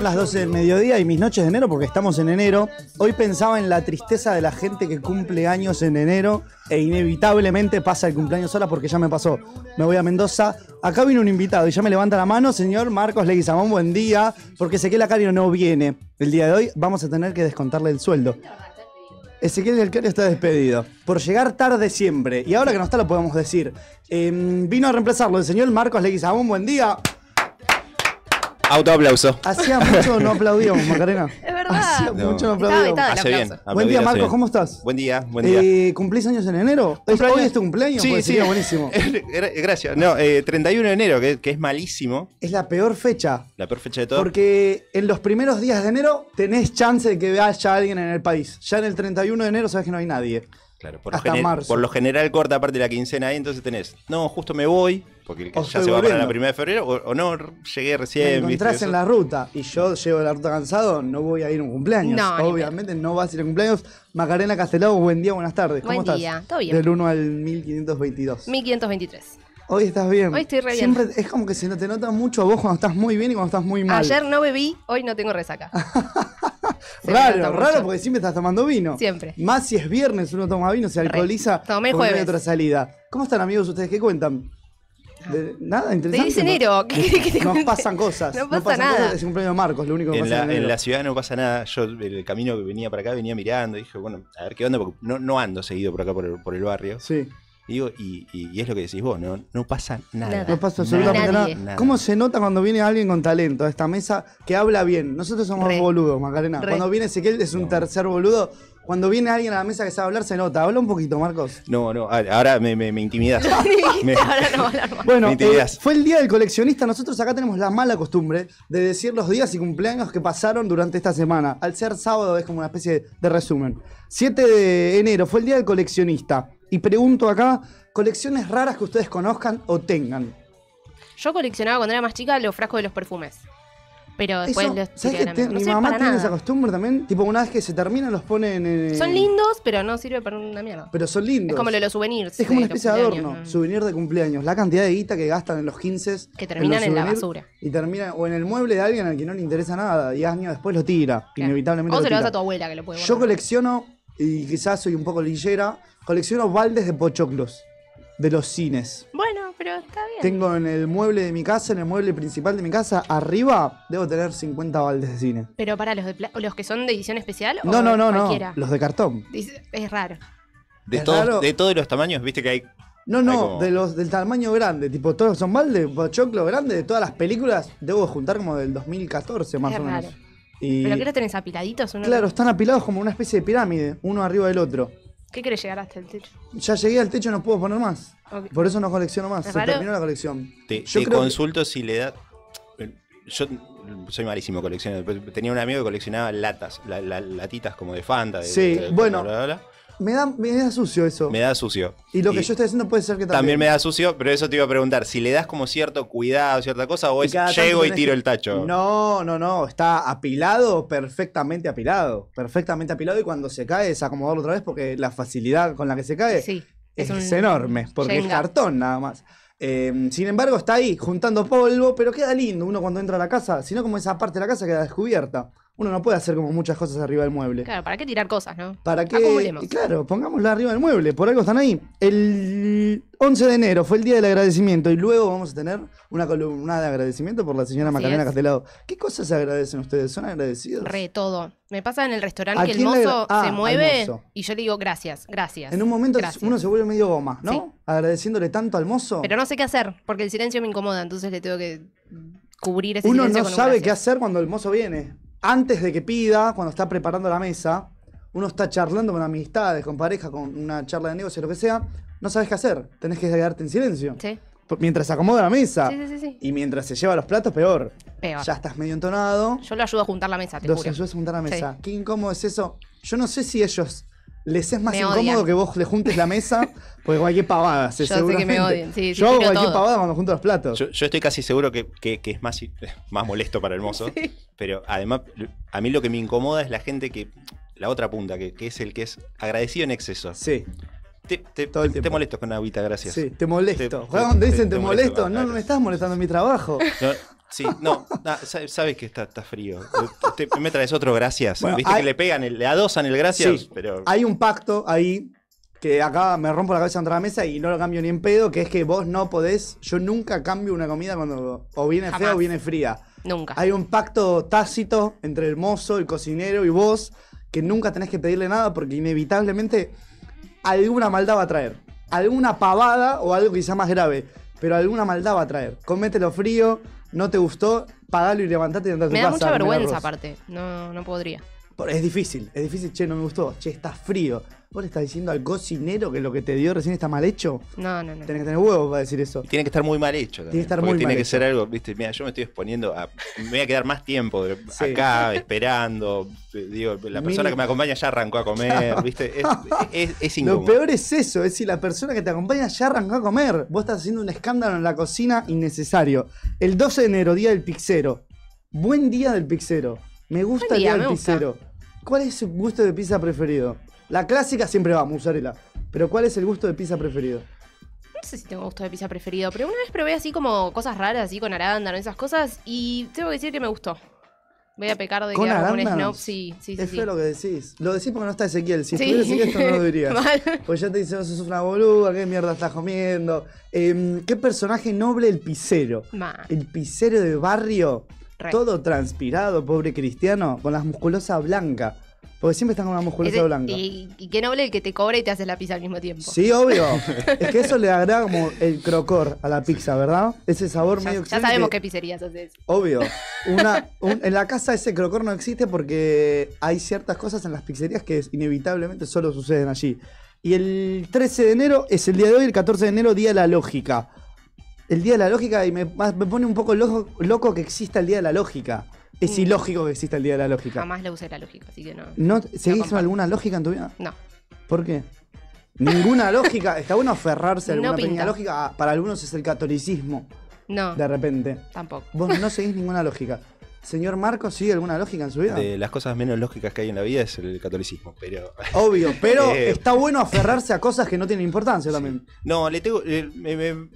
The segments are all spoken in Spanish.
Las 12 del mediodía y mis noches de enero, porque estamos en enero. Hoy pensaba en la tristeza de la gente que cumple años en enero e inevitablemente pasa el cumpleaños sola porque ya me pasó. Me voy a Mendoza. Acá vino un invitado y ya me levanta la mano, señor Marcos Leguizamón, buen día, porque Ezequiel Acario no viene. El día de hoy vamos a tener que descontarle el sueldo. Ezequiel Acario está despedido por llegar tarde siempre. Y ahora que no está lo podemos decir. Em, vino a reemplazarlo el señor Marcos Leguizamón, buen día. Autoaplauso. Hacía mucho no aplaudíamos, Macarena. Es verdad. Hacía No. mucho no aplaudíamos. el Hace bien. Buen día, Marcos. ¿cómo estás? Buen día, buen día. Eh, ¿Cumplís años en enero? ¿Es- Cumpleaños. ¿Hoy es tu cumpleaños? Sí, sí. buenísimo. Gra- Gracias. No, eh, 31 de enero, que, que es malísimo. Es la peor fecha. La peor fecha de todo. Porque en los primeros días de enero tenés chance de que haya alguien en el país. Ya en el 31 de enero sabes que no hay nadie. Claro, por, lo hasta gener- marzo. por lo general corta aparte de la quincena ahí, entonces tenés, no, justo me voy, porque O ya se va para la primera de febrero, o, o no, llegué Me recién. ¿viste? encontrás en la ruta y yo llego de la ruta cansado, no voy a ir a un cumpleaños. No, Obviamente no vas a ir a un cumpleaños. Macarena Castelao, buen día, buenas tardes. ¿Cómo Buen estás? día, todo bien. Del 1 al 1522. 1523. Hoy estás bien. Hoy estoy re bien. Siempre es como que se te nota mucho a vos cuando estás muy bien y cuando estás muy mal. Ayer no bebí, hoy no tengo resaca. Raro, raro porque siempre estás tomando vino. Siempre. Más si es viernes, uno toma vino, se alcoholiza. Tomé porque no hay jueves. otra salida. ¿Cómo están amigos ustedes? ¿Qué cuentan? De- nada, Te interesante. dice enero. ¿Qué querés que te Nos cuente? pasan cosas. No nos pasa pasan nada. cosas. Es un premio de Marcos, lo único que En pasa la, en en enero. la ciudad no pasa nada. Yo, el camino que venía para acá, venía mirando. Y dije, bueno, a ver qué onda, porque no, no ando seguido por acá, por el, por el barrio. Sí, Y, digo, y, y- y es lo que decís vos, no, no pasa nada. Nada. no pasa absolutamente nada. Nada. ¿Cómo se nota cuando viene alguien con talento a esta mesa que habla bien? Nosotros somos Re. boludos, Macarena. Re. Cuando viene Ezequiel es un tercer boludo. Cuando viene alguien a la mesa que sabe hablar, se nota. Habla un poquito, Marcos. No, no, ahora me, me, me intimidas. Me- Ahora no va a hablar más. Bueno, Me eh, fue el día del coleccionista. Nosotros acá tenemos la mala costumbre de decir los días y cumpleaños que pasaron durante esta semana. Al ser sábado es como una especie de resumen. 7 de enero fue el día del coleccionista. Y pregunto acá, colecciones raras que ustedes conozcan o tengan. Yo coleccionaba cuando era más chica los frascos de los perfumes. Pero después Eso, los ¿sabes que te-. No mi mamá tiene nada. esa costumbre también? Tipo, una vez que se terminan los ponen en... Son lindos, pero no sirve para una mierda. Pero son lindos. Es como lo de los souvenirs. Es como una especie de adorno, souvenir de cumpleaños. La cantidad de guita que gastan en los 15 Que terminan en la basura. Y terminan o en el mueble de alguien al que no le interesa nada y años después lo tira. Claro. Inevitablemente O se lo tira. das a tu abuela que lo puede Yo guardar. colecciono, y quizás soy un poco lillera, colecciono baldes de pochoclos de los cines. Bueno, pero está bien. Tengo en el mueble de mi casa, en el mueble principal de mi casa, arriba debo tener 50 baldes de cine. Pero para los, de pla- los que son de edición especial o No, no, no, no, cualquiera. los de cartón. Dice- Es raro. De, Es todos, raro. de todos los tamaños, viste que hay. No, no, como- de los del tamaño grande, tipo todos son baldes, pochoclo grande de todas las películas, debo juntar como del 2014 más Es o menos. raro. Y ¿Pero qué los tenés apiladitos? Uno- claro, están apilados como una especie de pirámide, uno arriba del otro. ¿Qué querés llegar hasta el techo? Ya llegué al techo, no puedo poner más. Por eso no colecciono más. ¿Es Se raro? terminó la colección. Te, Yo te creo que- consulto si le da. Yo soy malísimo coleccionando. pero Tenía un amigo que coleccionaba latas, la- la- latitas como de Fanta. de- Sí, de- bueno. bla, bla, bla. Me da, me da sucio eso. Me da sucio. y lo que yo estoy haciendo puede ser que también. También me da sucio, pero eso te iba a preguntar, si le das como cierto cuidado, cierta cosa, o es llego y tiro que- el tacho. No, no, no. Está apilado, perfectamente apilado. Perfectamente apilado y cuando se cae es acomodarlo otra vez porque la facilidad con la que se cae Sí. es, un enorme. Porque es cartón nada más. Eh, sin embargo, está ahí juntando polvo, pero queda lindo uno cuando entra a la casa. Si no, como esa parte de la casa queda descubierta. Uno no puede hacer como muchas cosas arriba del mueble. Claro, ¿para qué tirar cosas, no? ¿Para qué? Acumulemos. Claro, pongámosla arriba del mueble, por algo están ahí. El 11 de enero fue el día del agradecimiento y luego vamos a tener una columna de agradecimiento por la señora Así Macarena es. Castelado. ¿Qué cosas agradecen ustedes? ¿Son agradecidos? Re todo. Me pasa en el ¿A restaurante que el mozo ah, se al mueve y yo le digo gracias, gracias. En un momento gracias. uno se vuelve medio goma, ¿no? Sí. Agradeciéndole tanto al mozo. Pero no sé qué hacer, porque el silencio me incomoda, entonces le tengo que cubrir ese uno silencio no con un sabe qué hacer cuando el mozo viene. Antes de que pida, cuando está preparando la mesa, uno está charlando con amistades, con pareja, con una charla de negocio, lo que sea, no sabes qué hacer. Tenés que quedarte en silencio. Sí, Mientras se acomoda la mesa. sí, sí, sí. Y mientras se lleva los platos, peor. Peor. Ya estás medio entonado. Yo lo ayudo a juntar la mesa, te Los juro. ayudas a juntar la mesa. Qué incómodo es eso. Yo no sé si ellos les es más Me incómodo odian. que vos le juntes la mesa, porque cualquier pavada. se- Yo sé que me seguramente. odian, sí, sí, Yo hago cualquier todo. pavada cuando junto los platos. Yo, yo estoy casi seguro que, que- que es más, más molesto para el mozo. Pero además, a mí lo que me incomoda es la gente que. La otra punta, que, que es el que es agradecido en exceso. Sí, Te, te, Todo el te- te molesto con agüita, gracias. sí, te molesto. Te- dicen te- molesto, molesto, no, me estás molestando en mi trabajo. No, Sí, no, na- sabes que está, está frío. Te- me traes otro gracias. Bueno, Viste hay- que le pegan, el- le adosan el gracias, Sí. pero. Hay un pacto ahí que acá me rompo la cabeza contra la mesa y no lo cambio ni en pedo, que es que vos no podés, yo nunca cambio una comida cuando o viene fea o viene fría. Nunca. Hay un pacto tácito entre el mozo, el cocinero y vos, que nunca tenés que pedirle nada porque inevitablemente alguna maldad va a traer. Alguna pavada o algo quizá más grave, pero alguna maldad va a traer. Comételo frío, no te gustó, pagalo y levantate y andate a tu Me da casa mucha vergüenza aparte. No, no podría. Es difícil, es difícil, che, no me gustó, che, está frío. ¿Vos le estás diciendo al cocinero que lo que te dio recién está mal hecho? No, no, no. Tenés que tener huevos para decir eso. Y tiene que estar muy mal hecho. También, Tiene que estar muy tiene mal que hecho. ser algo, viste, mira, yo me estoy exponiendo a. Me voy a quedar más tiempo Sí. acá esperando. Digo, la persona que me acompaña ya arrancó a comer, viste. Es, es, es Lo incómodo. peor es eso, es si la persona que te acompaña ya arrancó a comer. Vos estás haciendo un escándalo en la cocina innecesario. El 12 de enero, día del pixero. Buen día del pixero. Me gusta el día del pixero. ¿Cuál es su gusto de pizza preferido? La clásica siempre va, mozzarella. Pero ¿cuál es el gusto de pizza preferido? No sé si tengo gusto de pizza preferido, pero una vez probé así como cosas raras, así con arándano, esas cosas, y tengo que decir que me gustó. Voy a pecar de ¿Con que hago un snob. Sí, sí, sí. es sí. feo lo que decís. Lo decís porque no está Ezequiel. Si Sí. estuviera Ezequiel esto no lo dirías. Pues ya te dicen, sos una boluda, qué mierda estás comiendo. Em, ¿Qué personaje noble el pisero? Ma, El pisero de barrio, re. todo transpirado, pobre cristiano, con las musculosas blancas. Porque siempre están con una musculosa Ese- blanca. y, y qué noble el que te cobra y te hace la pizza al mismo tiempo. Sí, obvio. es que eso le agrega como el crocor a la pizza, ¿verdad? Ese sabor Ya, medio ya sabemos que- qué pizzerías haces. Obvio. Una, un- en la casa ese crocor no existe porque hay ciertas cosas en las pizzerías que inevitablemente solo suceden allí. Y el 13 de enero es el día de hoy, el 14 de enero, Día de la Lógica. El Día de la Lógica y me, me pone un poco loco, loco que exista el Día de la Lógica. Es Mm. ilógico que exista el Día de la Lógica. Jamás le usé la lógica, así que no. ¿No seguís alguna lógica en tu vida? No. ¿Por qué? Ninguna lógica. Está bueno aferrarse a No alguna pequeña pinta. lógica. Ah, Para algunos es el catolicismo, No, de repente. tampoco. Vos no seguís ninguna lógica. Señor Marcos, ¿sigue alguna lógica en su vida? De las cosas menos lógicas que hay en la vida es el catolicismo, pero. Obvio, pero Eh. está bueno aferrarse a cosas que no tienen importancia también. No, le tengo. eh, me- me-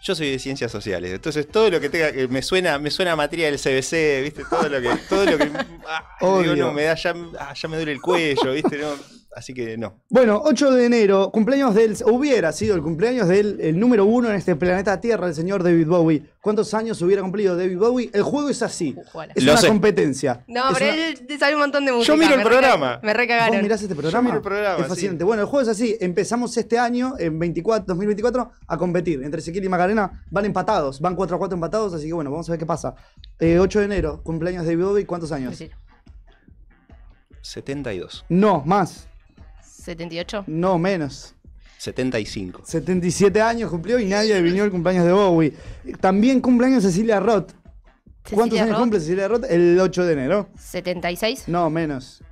yo soy de ciencias sociales, entonces todo lo que tenga que me suena, me suena a materia del CBC, viste, todo lo que, todo lo que ah, digo, no, me da ya, ah, ya me duele el cuello, viste, no, así que no. Bueno, 8 de enero, cumpleaños del. Hubiera sido el cumpleaños del el número uno en este planeta Tierra, el señor David Bowie. ¿Cuántos años hubiera cumplido David Bowie? El juego es así. Es Lo una sé. competencia. No, Es pero una- él te sabe un montón de música. miro el me reca- programa. Me ¿Vos recagaron. mirás este programa? miro el programa, Es fascinante. Bueno, el juego es así. Empezamos este año, en 24, 2024, a competir. Entre Ezequiel y Macarena van empatados. Van 4 a 4 empatados, así que bueno, vamos a ver qué pasa. Eh, 8 de enero, cumpleaños de David Bowie. ¿Cuántos años? Decilo. 72, No, más. 78. No, menos. 75. 77 años cumplió y nadie adivinó el cumpleaños de Bowie. También cumpleaños Cecilia Roth. ¿Cuántos años Roth, cumple Cecilia Roth? El 8 de enero. 76. No, menos.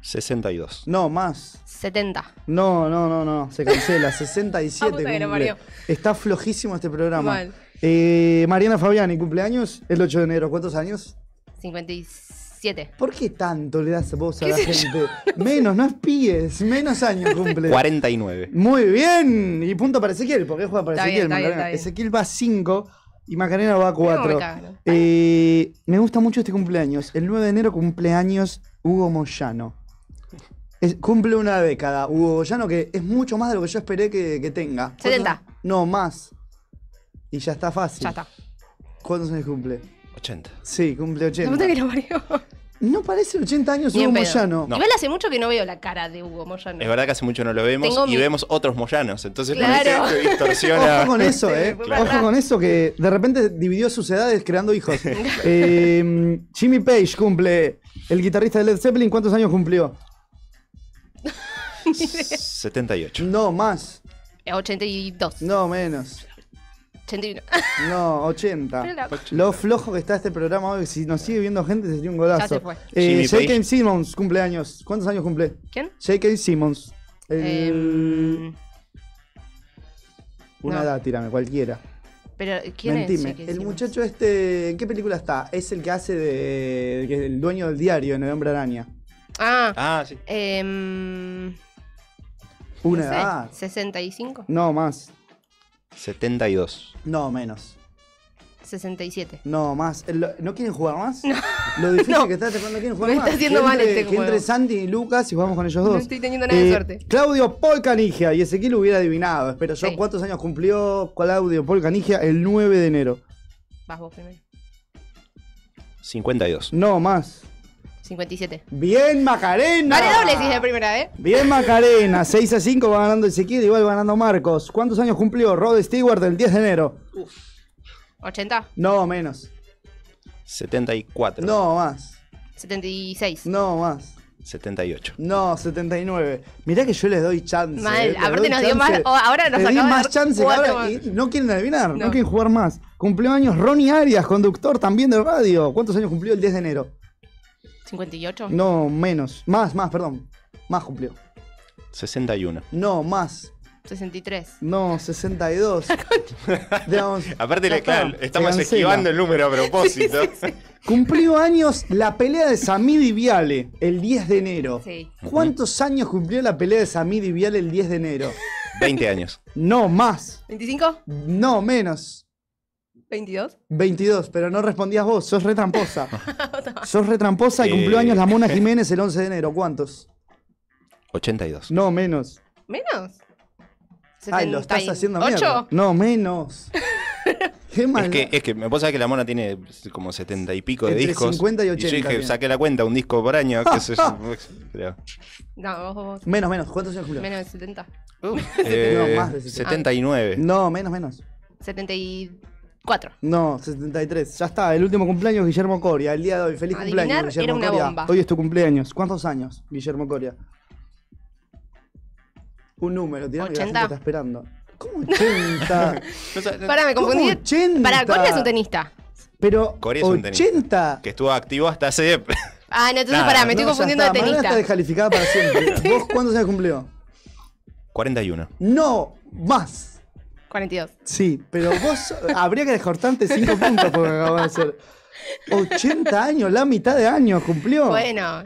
62. No, más. 70. No, no, no, no. Se cancela. 67 Ah, puta que lo cumple. parió. Está flojísimo este programa. Mal. Eh, Mariana Fabiani, cumpleaños el 8 de enero. ¿Cuántos años? 57. ¿Por qué tanto le das voz a la ¿Qué sé gente? Menos, no espíes. Menos años cumple. 49. Muy bien. Y punto para Ezequiel, porque juega para Está Ezequiel. bien, está bien, Macarena. está bien. Ezequiel va a 5 y Macarena va a 4. me cagan. Eh, me gusta mucho este cumpleaños. El 9 de enero cumpleaños Hugo Moyano. Es- cumple una década Hugo Moyano, que es mucho más de lo que yo esperé que, que tenga. ¿Cuántos 70. años? No, más. Y ya está fácil. Ya está. ¿Cuántos años cumple? 80. Sí, cumple La 80. puta que lo parió. No parece 80 años Hugo. Moyano. No. Igual hace mucho que no veo la cara de Hugo Moyano. Es verdad que hace mucho no lo vemos Tengo y mi- vemos otros moyanos, entonces Claro. parece que distorsiona. Ojo con eso, Sí, eh. Ojo con eso que de repente dividió sus edades creando hijos. Eh, Jimmy Page cumple. El guitarrista de Led Zeppelin, ¿cuántos años cumplió? 78. No, más. Eh, 82. No, menos. 81. No, 80. Pero la- Lo flojo que está este programa hoy, si nos sigue viendo gente sería un golazo. Ya se fue. Eh, Jimmy J.K. Simmons cumple años. ¿Cuántos años cumple? ¿Quién? J.K. Simmons. El- Em, Una no. edad, tírame, cualquiera. pero, ¿quién Mentime. es? El muchacho este, ¿en qué película está? Es el que hace de. que es el dueño del diario en El Hombre Araña. Ah. Ah, sí. em, Una no sé, edad. 65. No, más. 72. No, menos. 67. No, más. El- ¿No quieren jugar más? Lo difícil No. que está, no quieren jugar Me más. está haciendo que mal entre, este Que entre juego. Santi y Lucas y jugamos con ellos No dos. estoy teniendo nada de Eh, suerte. Claudio Paul Canigia y Ezequiel hubiera adivinado. Espero yo. Sí. ¿Cuántos años cumplió Claudio Paul Canigia el 9 de enero? Vas vos primero. 52. No, más. 57. Bien, Macarena. Vale, doble si es de primera, ¿eh? Bien, Macarena. 6 a 5 va ganando Ezequiel, igual va ganando Marcos. ¿Cuántos años cumplió Rod Stewart el 10 de enero? 80. No, menos. 74. No, más. 76. No, más. 78. No, 79. Mirá que yo les doy chance. Mal, eh, aparte nos dio más- oh, ahora nos acaba más chance ahora y no quieren adivinar, no. No. quieren jugar más. Cumplió años Ronnie Arias, conductor también de radio. ¿Cuántos años cumplió el 10 de enero? 58. No, menos. Más, más, perdón. Más cumplió. 61. No, más. 63. No, 62. Digamos, Aparte, le- está, claro, estamos cancela. esquivando el número a propósito. Cumplió años la pelea de Samid y Viale el 10 de enero. Sí. ¿Cuántos años cumplió la pelea de Samid y Viale el 10 de enero? 20 años. No, más. 25. No, menos. 22. 22, pero no respondías vos, sos retramposa. sos retramposa y Eh. cumplió años la Mona Jiménez el 11 de enero. ¿Cuántos? 82. No, menos. ¿Menos? Ay, lo estás haciendo mierda. 8. No, menos. Qué mal. Es que, es que me pasa que la mona tiene como 70 y pico de Entre discos. 50 y yo 80 dije, tiene. saqué la cuenta, un disco por año. yo, pero- No, vos, vos, vos. Menos, menos. ¿Cuántos años cumplió? Menos de 70. Eh, más de 70. 79. No, menos, menos. 74. No, 73. Ya está, el último cumpleaños, Guillermo Coria. El día de hoy. Feliz Adivinar cumpleaños, Guillermo era una Coria. bomba. Hoy es tu cumpleaños. ¿Cuántos años, Guillermo Coria? Un número, tirame que la gente 80. está esperando. ¿Cómo 80? No sa- Pará, me confundí. ¿Cómo 80? Para, Corea es un tenista. Pero Coria es un tenista. 80. Que estuvo activo hasta hace. Ah, no, entonces Nada. pará, me estoy No, ya confundiendo está, de Mariana está tenista. descalificada para siempre. ¿Vos cuántos años cumplió? 41. No, más. 42. Sí, pero vos habría que descortarte 5 puntos porque acabas de hacer. 80 años, la mitad de años cumplió. Bueno,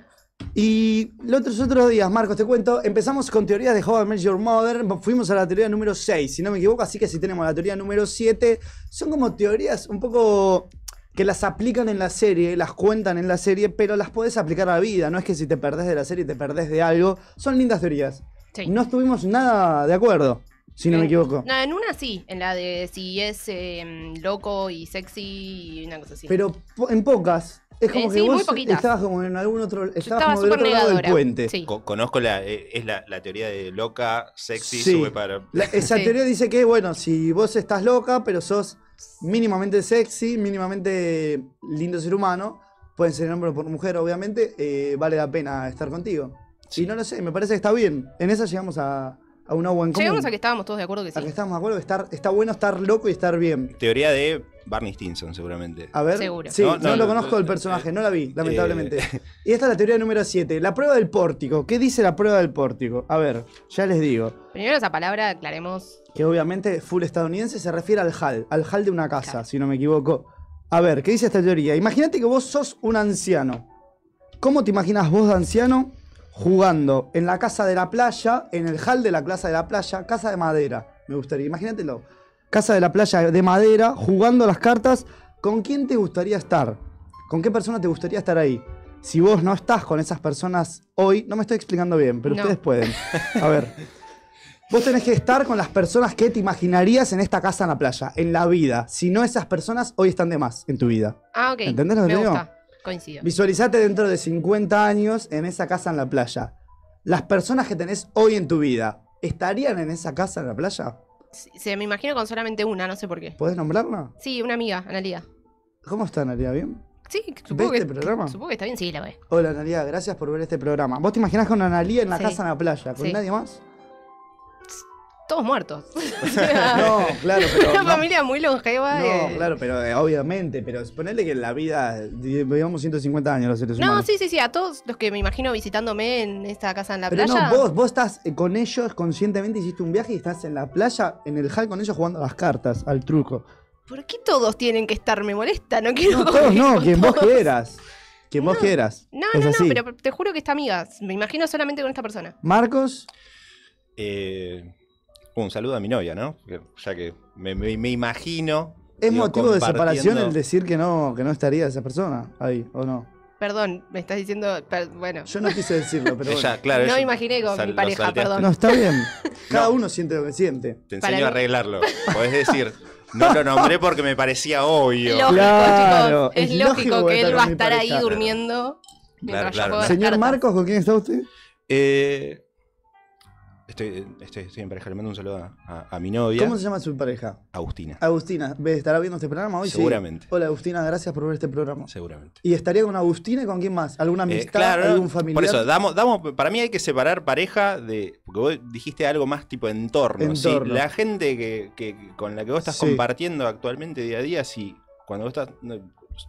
Y los otros, otros días, Marcos, te cuento, empezamos con teorías de How I Met Your Mother, fuimos a la teoría número 6, si no me equivoco, así que si tenemos la teoría número 7, son como teorías un poco que las aplican en la serie, las cuentan en la serie, pero las podés aplicar a la vida, no es que si te perdés de la serie te perdés de algo, son lindas teorías. sí. No estuvimos nada de acuerdo, si no me En- equivoco. No, en una sí, en la de si es eh, loco y sexy y una cosa así. Pero po- en pocas, es como Eh, que sí, vos estabas como en algún otro, estabas estaba como del otro lado del puente. Sí. Co- conozco la. eh, es la, la teoría de loca, sexy, Sí. sube para. La- esa Sí. teoría dice que, bueno, si vos estás loca, pero sos mínimamente sexy, mínimamente lindo ser humano, pueden ser hombre o por mujer, obviamente, eh, vale la pena estar contigo. Sí. Y no lo sé, me parece que está bien. En esa llegamos a, a una buen común. Llegamos a que estábamos todos de acuerdo que A que sí. estamos de acuerdo que estar, está bueno estar loco y estar bien. Teoría de Barney Stinson, seguramente. A ver. Seguro. Sí, no, No, no, lo no, conozco no, el personaje, eh, no la vi, lamentablemente. eh. Y esta es la teoría número 7, la prueba del pórtico. ¿Qué dice la prueba del pórtico? A ver, ya les digo. Primero esa palabra, aclaremos. que obviamente full estadounidense se refiere al hall, al hall de una casa, Claro. si no me equivoco. A ver, ¿qué dice esta teoría? Imagínate que vos sos un anciano. ¿Cómo te imaginas vos de anciano jugando en la casa de la playa, en el hall de la casa de la playa, casa de madera? Me gustaría, imagínatelo. Casa de la playa de madera, jugando las cartas. ¿Con quién te gustaría estar? ¿Con qué persona te gustaría estar ahí? Si vos no estás con esas personas hoy, no me estoy explicando bien, pero No. ustedes pueden. A ver. Vos tenés que estar con las personas que te imaginarías en esta casa en la playa, en la vida. Si no, esas personas hoy están de más en tu vida. Ah, ok. ¿Entendés lo que Me te digo? gusta. Coincido. Visualizate dentro de 50 años en esa casa en la playa. Las personas que tenés hoy en tu vida, ¿estarían en esa casa en la playa? Sí, Se me imagino con solamente una, no sé por qué. ¿Podés nombrarla? Sí, una amiga, Analia. ¿Cómo está, Analia? ¿Bien? Sí, supongo ¿Ves que, este programa? supongo que está bien, sí, la ve. Hola, Analia, gracias por ver este programa. ¿Vos te imaginás con Analia en la Sí. casa en la playa? ¿Con Sí. nadie más? Todos muertos. No, claro, pero. Una no. familia muy longeva. No, eh. claro, pero eh, obviamente, pero ponele que en la vida di- vivamos 150 años los seres No, humanos. sí, sí, sí, a todos los que me imagino visitándome en esta casa en la pero playa. no, vos, vos estás eh, con ellos conscientemente, hiciste un viaje y estás en la playa, en el hall con ellos jugando a las cartas, al truco. ¿Por qué todos tienen que estar? Me molesta, no quiero. No, todos no, quien vos quieras. Quien vos No. quieras. No, Es no, así. no, pero te juro que está amiga. Me imagino solamente con esta persona. Marcos, Eh, un saludo a mi novia, ¿no? Porque Ya que me, me- me imagino ¿Es digo, motivo de separación el decir que no, que no estaría esa persona ahí, o no? Perdón, me estás diciendo. per- bueno. Yo no quise decirlo, pero Ella, bueno. claro, No imaginé con sal- mi pareja, salteaste. perdón. No, está bien. Cada No. uno siente lo que siente. Te Para enseño a arreglarlo. Podés decir, no lo nombré porque me parecía obvio. Lógico, Claro, chicos. Es, es lógico, lógico que él va a estar ahí durmiendo. Mientras claro, yo juego Señor. Marcos, ¿con quién está usted? Eh, estoy, estoy, estoy en pareja, le mando un saludo a, a- a mi novia, ¿Cómo se llama su pareja? Agustina. Agustina. ¿Ve- ¿Estará viendo este programa hoy? Sí. Seguramente. Hola Agustina, gracias por ver este programa. Seguramente. ¿Y estaría con Agustina y con quién más? ¿Alguna Eh, amistad? claro, ¿Algún familiar? por eso, damos, damos, para mí hay que separar pareja de. Porque vos dijiste algo más tipo entorno. ¿sí? Entorno. La gente que, que- con la que vos estás Sí. compartiendo actualmente día a día, si cuando vos estás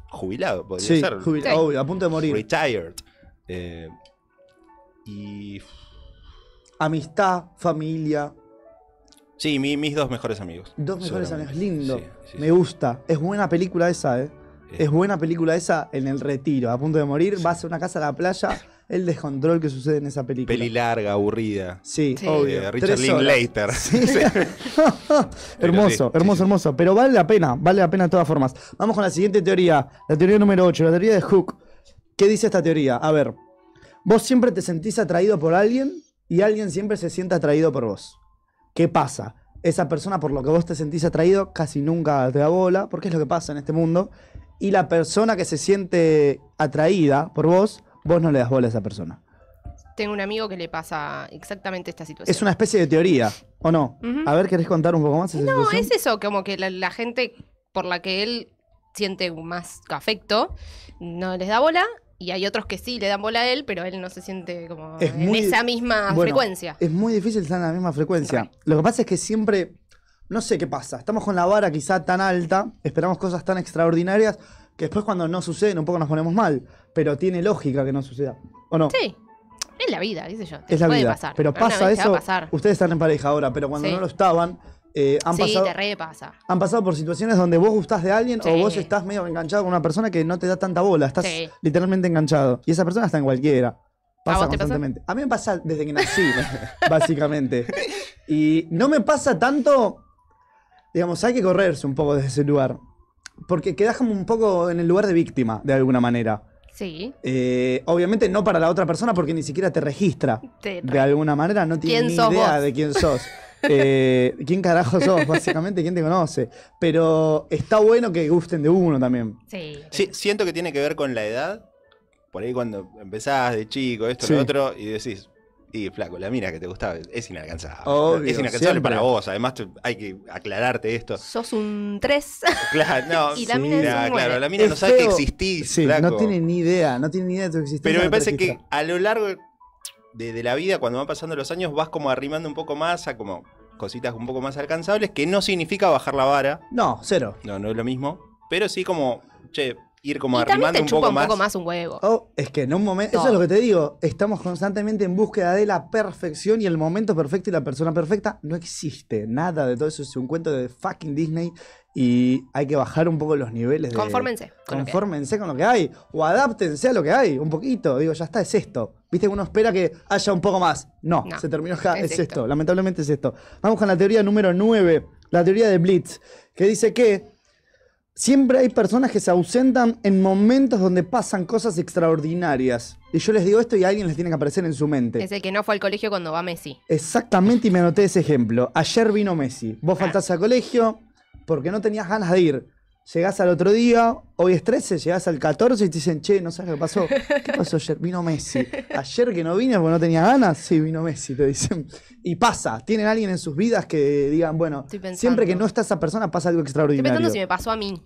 jubilado, podría Sí, ser. jubil- Sí. obvio, a punto de morir. Retired. Eh, y. Amistad, familia, Sí, mi- mis dos mejores amigos. dos mejores amigos. Lindo. Sí, sí, Me sí. gusta. Es buena película esa, ¿eh? Eh, Es buena película esa en el retiro, a punto de morir. Vas a una casa a la playa, el descontrol que sucede en esa película. Peli larga, aburrida. Sí, Sí. obvio. Eh, Richard. Linklater. Sí. Sí. hermoso, hermoso, sí. hermoso. Pero vale la pena, vale la pena de todas formas. Vamos con la siguiente teoría, la teoría número 8, la teoría de Hook. ¿Qué dice esta teoría? A ver, vos siempre te sentís atraído por alguien y alguien siempre se siente atraído por vos. ¿Qué pasa? Esa persona por lo que vos te sentís atraído casi nunca te da bola, porque es lo que pasa en este mundo. Y la persona que se siente atraída por vos, vos no le das bola a esa persona. Tengo un amigo que le pasa exactamente esta situación. Es una especie de teoría, ¿o no? A ver, ¿querés contar un poco más esa No, situación? es eso, como que la, la gente por la que él siente más afecto no les da bola. Y hay otros que sí le dan bola a él, pero él no se siente como Es en muy- esa misma Bueno, frecuencia. Es muy difícil estar en la misma frecuencia. Right. Lo que pasa es que siempre, no sé qué pasa, estamos con la vara quizá tan alta, esperamos cosas tan extraordinarias, que después cuando no suceden un poco nos ponemos mal, pero tiene lógica que no suceda. ¿O no? Sí, es la vida, qué sé yo. te Es la puede vida. pasar. pero pasa eso. pasar. Ustedes están en pareja ahora, pero cuando Sí. no lo estaban, eh, han, sí, pasado, te repasa. han pasado por situaciones donde vos gustás de alguien o vos estás medio enganchado con una persona que no te da tanta bola, estás Sí. literalmente enganchado. Y esa persona está en cualquiera. Pasa constantemente. A mí me pasa desde que nací, básicamente. Y no me pasa tanto, digamos, hay que correrse un poco desde ese lugar. Porque quedás como un poco en el lugar de víctima, de alguna manera. Sí. Eh, obviamente no para la otra persona porque ni siquiera te registra. Te De alguna manera no tiene ¿Quién ni idea vos? de quién sos. Eh, ¿Quién carajo sos? Básicamente, ¿quién te conoce? Pero está bueno que gusten de uno también. Sí. Sí, siento que tiene que ver con la edad. Por ahí cuando empezás de chico, esto, Sí. lo otro, y decís, y flaco, la mina que te gustaba es inalcanzable. Obvio, es inalcanzable siempre. para vos. Además, te- hay que aclararte esto. Sos un 3. Claro, no, Y la mina es un claro, la mina Es no sabe que existís. Sí, flaco. no tiene ni idea, no tiene ni idea de tu existencia. Pero me no parece que a lo largo de, de la vida, cuando van pasando los años, vas como arrimando un poco más a como cositas un poco más alcanzables, que no significa bajar la vara. No, cero. No, no es lo mismo. Pero sí como, che, ir como y también arrimando te un chupa poco un más. poco más un huevo. Oh, es que en un momento. Eso es lo que te digo. Estamos constantemente en búsqueda de la perfección y el momento perfecto y la persona perfecta no existe. Nada de todo eso es un cuento de fucking Disney y hay que bajar un poco los niveles de. Confórmense. con lo que hay. Confórmense con lo que hay. O adáptense a lo que hay. Un poquito. Digo, ya está, es esto. Viste que uno espera que haya un poco más. No, No, se terminó acá. Es, es esto. esto. Lamentablemente es esto. Vamos con la teoría número 9. La teoría de Blitz. Que dice que siempre hay personas que se ausentan en momentos donde pasan cosas extraordinarias. Y yo les digo esto y a alguien les tiene que aparecer en su mente. Es el que no fue al colegio cuando va Messi. Exactamente, y me anoté ese ejemplo. Ayer vino Messi. Vos Ah. faltás al colegio porque no tenías ganas de ir. Llegás al otro día, hoy es 13, llegás al 14 y te dicen, che, no sabes qué pasó. ¿Qué pasó ayer? Vino Messi. Ayer que no vine porque no tenía ganas, sí, vino Messi, te dicen. Y pasa, tienen alguien en sus vidas que digan, bueno, Estoy siempre que no está esa persona pasa algo Estoy extraordinario. pensando si me pasó a mí.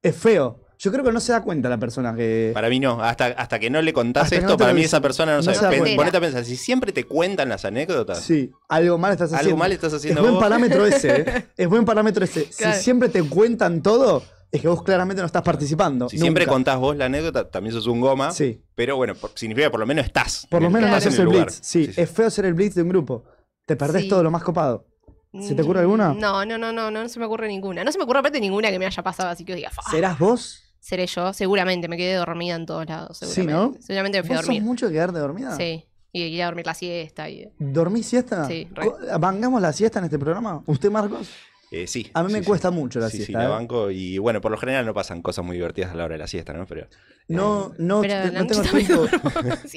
Es feo. Yo creo que no se da cuenta la persona que... Para mí no, hasta, hasta que no le contás esto, no para mí esa persona no, No sabe. se da Pen- cuenta. Ponete a pensar, si siempre te cuentan las anécdotas, Sí, algo mal estás haciendo. algo mal estás Es haciendo buen vos. parámetro ese, ¿eh? Es buen parámetro ese. Claro. Si siempre te cuentan todo, es que vos claramente no estás participando. Si siempre contás vos la anécdota, también sos un goma. Sí. Pero bueno, por- significa que por lo menos estás. Por lo en- menos no haces en el lugar. blitz. Sí, es feo ser el blitz de un grupo. Te perdés Sí. todo lo más copado. ¿Se te ocurre Mm, alguna? No, no, no, no, no, no se me ocurre ninguna. No se me ocurre aparte ninguna que me haya pasado, así que diga, "Fa". ¿Serás vos? Seré yo, seguramente. Me quedé dormida en todos lados, Sí, seguramente. ¿no? Seguramente me fui a ¿Vos sos dormir. mucho de quedarte dormida? Sí. Y ir a dormir la siesta. Y... ¿Dormís siesta? Sí, re. Co- ¿Vangamos la siesta en este programa? ¿Usted, Marcos? Eh, sí. A mí me sí, cuesta sí. mucho la sí, siesta. Sí, la ¿eh? banco. Y bueno, por lo general no pasan cosas muy divertidas a la hora de la siesta, ¿no? Pero No, no, Pero no la tengo tiempo.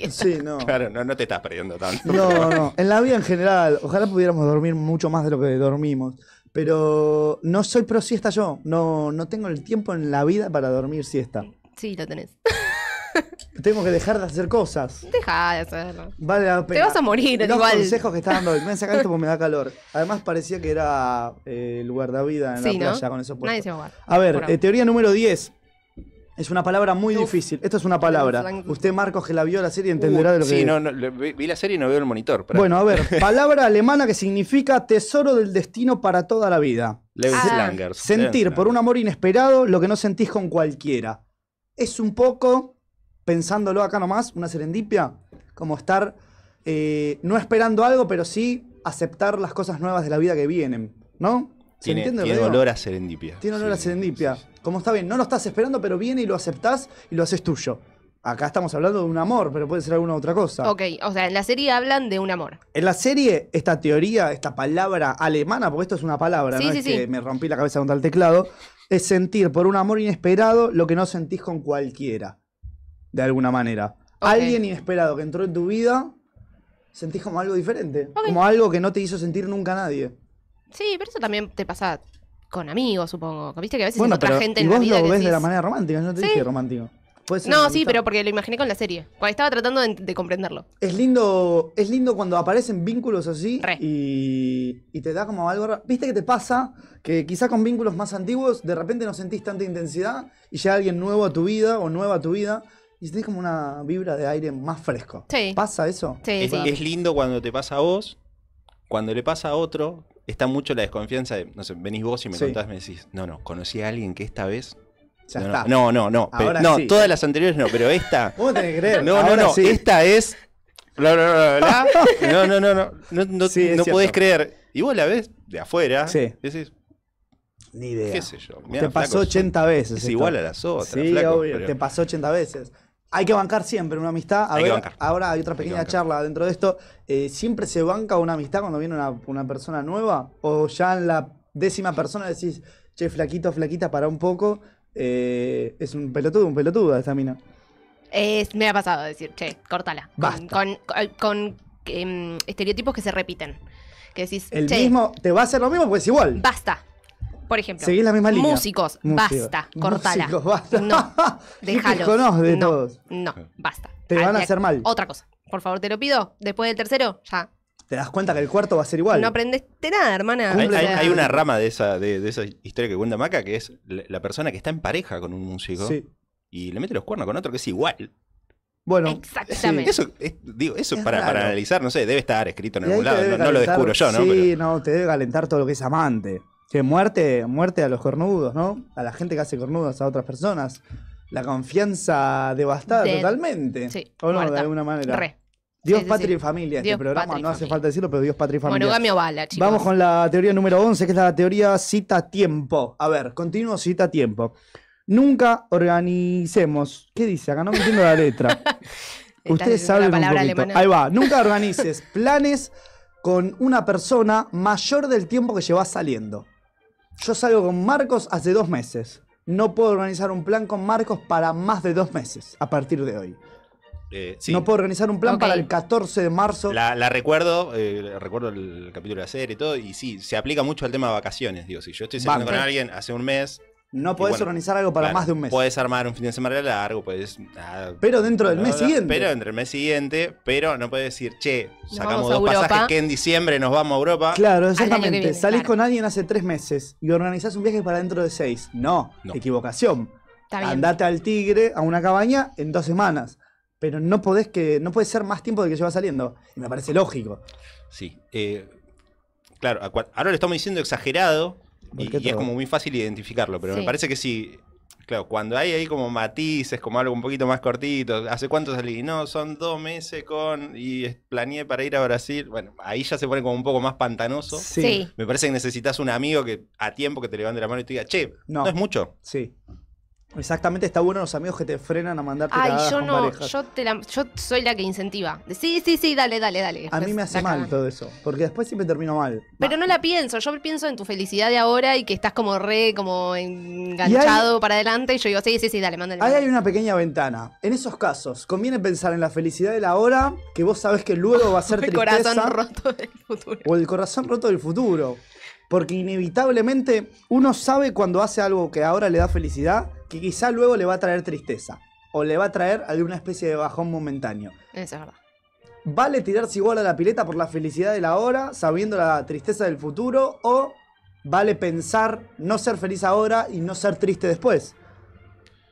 Sí, no. claro, no, no te estás perdiendo tanto. No, no. En la vida en general, ojalá pudiéramos dormir mucho más de lo que dormimos. Pero no soy pro siesta yo. No, no tengo el tiempo en la vida para dormir siesta. Sí, lo tenés. Tengo que dejar de hacer cosas. Deja de hacerlo. Vale la pena. Te vas a morir, Los igual. consejos que está dando hoy. Me voy a sacar esto porque me da calor. Además parecía que era eh, el guardavida en Sí, la ¿no? playa con eso puesto. Nadie se va a. A ver, eh, teoría número 10. Es una palabra muy Uf. difícil. Esto es una palabra. Usted, Marcos, que la vio la serie, entenderá de lo que sí, no, no, vi la serie y no veo el monitor. pero- Bueno, a ver, palabra alemana que significa tesoro del destino para toda la vida. Lebenslangers. Sentir por un amor inesperado lo que no sentís con cualquiera. Es un poco, pensándolo acá nomás, una serendipia, como estar eh, no esperando algo, pero sí aceptar las cosas nuevas de la vida que vienen, ¿no? ¿Se Tiene, entiende tiene olor a serendipia. Tiene olor a serendipia. sí, sí. Como está bien, no lo estás esperando, pero viene y lo aceptás y lo haces tuyo. Acá estamos hablando de un amor, pero puede ser alguna otra cosa. Ok, o sea, en la serie hablan de un amor. En la serie, esta teoría, esta palabra alemana, porque esto es una palabra, Sí, no sí, es sí. que me rompí la cabeza contra el teclado, es sentir por un amor inesperado lo que no sentís con cualquiera, de alguna manera. Alguien inesperado que entró en tu vida, sentís como algo diferente, como algo que no te hizo sentir nunca nadie. Sí, pero eso también te pasa con amigos, supongo. Viste que a veces Bueno, otra pero gente y en la vos vida lo que ves de la manera romántica, yo no te Sí. dije romántico. No, sí, pero porque lo imaginé con la serie. Cuando estaba tratando de, de comprenderlo. Es lindo, es lindo cuando aparecen vínculos así y, y te da como algo. ¿Viste que te pasa? Que quizá con vínculos más antiguos de repente no sentís tanta intensidad y llega alguien nuevo a tu vida o nueva a tu vida y sentís como una vibra de aire más fresco. Sí. ¿Pasa eso? Sí, Es, sí. es lindo cuando te pasa a vos, cuando le pasa a otro, está mucho la desconfianza de, no sé, venís vos y me Sí. contás, me decís, no, no, conocí a alguien que esta vez... Ya no, está. no, no, no, pe- Ahora no, sí. todas las anteriores no, pero esta... ¿Cómo tenés que creer? No, no, Ahora no, sí. esta es... bla, bla, bla. No, no, no, no, no, no, no podés creer. Y vos la ves de afuera, Sí. decís, Ni idea. qué sé yo. mirá, te pasó flaco, 80 veces. Es esto. igual a las otras, Sí, flaco, obvio, pero- te pasó 80 veces. Hay que bancar siempre una amistad. A Hay que ver, bancar. ahora hay otra Hay que pequeña bancar. charla dentro de esto. Eh, ¿Siempre se banca una amistad cuando viene una, una persona nueva? ¿O ya en la décima persona decís, che, flaquito, flaquita, para un poco? Eh, es un pelotudo, un pelotudo esta mina. Es- me ha pasado decir, che, cortala. Con, Basta. con, con- con, em, estereotipos que se repiten. Que decís, El che, mismo, te va a hacer lo mismo porque es igual. basta. Por ejemplo, Seguís la misma línea. músicos, basta, cortala. Músicos, basta. No, ¿Qué déjalos. de no, todos? no, basta. Te van a hacer mal. Otra cosa. Por favor, te lo pido. Después del tercero, ya. Te das cuenta que el cuarto va a ser igual. No aprendiste nada, hermana. Hay, una rama de esa, de, de esa historia que cuenta Maca que es la, persona que está en pareja con un músico Sí. y le mete los cuernos con otro que es igual. Bueno, Exactamente. Eso, es- digo, eso Es para, para analizar, no sé, debe estar escrito en Y algún lado. No, no lo descubro yo, ¿no? Sí, Pero- no, te debe calentar todo lo que es amante. Que muerte, muerte a los cornudos, ¿no? A la gente que hace cornudos a otras personas. La confianza devastada totalmente. Sí, o no, muerta. de alguna manera. Re. Dios, Sí, sí, patria y familia. Este programa patria no hace familia. falta decirlo, pero Dios, patria y familia. Monogamia o bala, chicos. Vamos con la teoría número 11, que es la teoría cita-tiempo. A ver, continuo cita-tiempo. Nunca organicemos. ¿Qué dice acá? No me entiendo la letra. Ustedes saben un poquito. alemana. Ahí va. Nunca organices planes con una persona mayor del tiempo que llevas saliendo. Yo salgo con Marcos hace dos meses. No puedo organizar un plan con Marcos para más de dos meses a partir de hoy. eh, sí. No puedo organizar un plan para el 14 de marzo. La, la recuerdo, eh, recuerdo el capítulo de la serie y todo, y sí, se aplica mucho al tema de vacaciones. Digo, si yo estoy saliendo Banco. con alguien hace un mes. No podés bueno, organizar algo para claro, más de un mes. Puedes armar un fin de semana largo, puedes. ah, Pero dentro del mes siguiente. Pero entre el mes siguiente, pero no puedes decir, che, sacamos dos Europa. pasajes que en diciembre nos vamos a Europa. Claro, exactamente. viene, Salís claro. con alguien hace tres meses y organizás un viaje para dentro de seis. No, No. equivocación. Andate al Tigre a una cabaña en dos semanas. Pero no podés que. No puede ser más tiempo del que lleva saliendo. Y me parece lógico. Sí. eh, claro, ahora lo estamos diciendo exagerado y, ¿Por qué y es como muy fácil identificarlo, pero me parece que sí. Claro, cuando hay ahí como matices, como algo un poquito más cortito, ¿hace cuánto salí? No, son dos meses con. y planeé para ir a Brasil. Bueno, ahí ya se pone como un poco más pantanoso. Sí. Sí. Me parece que necesitas un amigo que a tiempo que te levante la mano y te diga, che, No. no, es mucho. Sí. Exactamente, está bueno los amigos que te frenan a mandarte Ay, cagadas yo con no, parejas. yo, te la- yo soy la que incentiva. De, Sí, sí, sí, dale, dale, dale. A mí me hace mal todo eso, porque después siempre termino mal. Pero no la pienso, yo pienso en tu felicidad de ahora y que estás como re, como enganchado para adelante y yo digo, sí, sí, sí, dale, mándale. Ahí hay una pequeña ventana. En esos casos, conviene pensar en la felicidad de la hora, que vos sabés que luego va a ser El tristeza. corazón roto del futuro. o el corazón roto del futuro. Porque inevitablemente uno sabe cuando hace algo que ahora le da felicidad, que quizá luego le va a traer tristeza. O le va a traer alguna especie de bajón momentáneo. Eso es verdad. ¿Vale tirarse igual a la pileta por la felicidad de la hora, sabiendo la tristeza del futuro? ¿O vale pensar no ser feliz ahora y no ser triste después?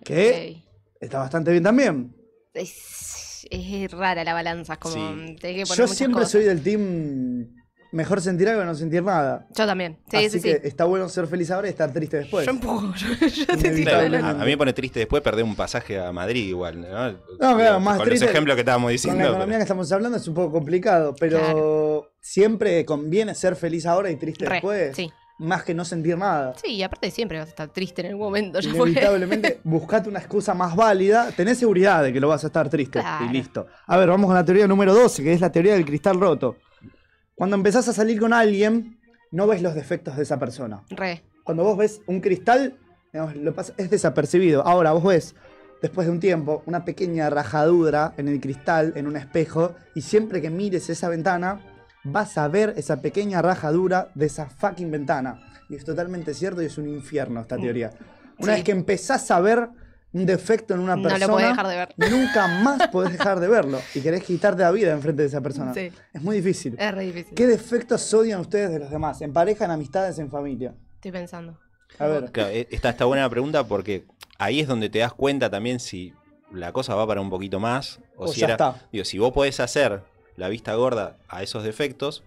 Que está bastante bien también. Es, es rara la balanza, como. Sí. tenés que poner Yo siempre cosas. soy del team mejor sentir algo que no sentir nada. Yo también. Sí, Así sí, sí. que está bueno ser feliz ahora y estar triste después. Yo empujo, yo, yo te tiro a, a mí me pone triste después perder un pasaje a Madrid igual, ¿no? No, claro, más Con triste- los ejemplos que estábamos Con diciendo. la economía que estamos hablando es un poco complicado, pero Claro. siempre conviene ser feliz ahora y triste Re, después, sí. más que no sentir nada. Sí, y aparte siempre vas a estar triste en algún momento. Inevitablemente, buscate una excusa más válida, tenés seguridad de que lo vas a estar triste Claro. y listo. A ver, vamos con la teoría número 12, que es la teoría del cristal roto. Cuando empezás a salir con alguien, no ves los defectos de esa persona. Re. Cuando vos ves un cristal, digamos, lo pas- es desapercibido. Ahora vos ves, después de un tiempo, una pequeña rajadura en el cristal, en un espejo, y siempre que mires esa ventana, vas a ver esa pequeña rajadura de esa fucking ventana. Y es totalmente cierto y es un infierno esta teoría. Una Sí. vez que empezás a ver un defecto en una No persona, lo podés dejar de ver. nunca más podés dejar de verlo. Y querés quitarte la vida enfrente de esa persona. Sí. Es muy difícil. Es re difícil. ¿Qué defectos odian ustedes de los demás? En pareja, en amistades, en familia. Estoy pensando. A ver. Claro, está, está buena la pregunta porque ahí es donde te das cuenta también si la cosa va para un poquito más o, O si ya era. está. Digo, si vos podés hacer la vista gorda a esos defectos,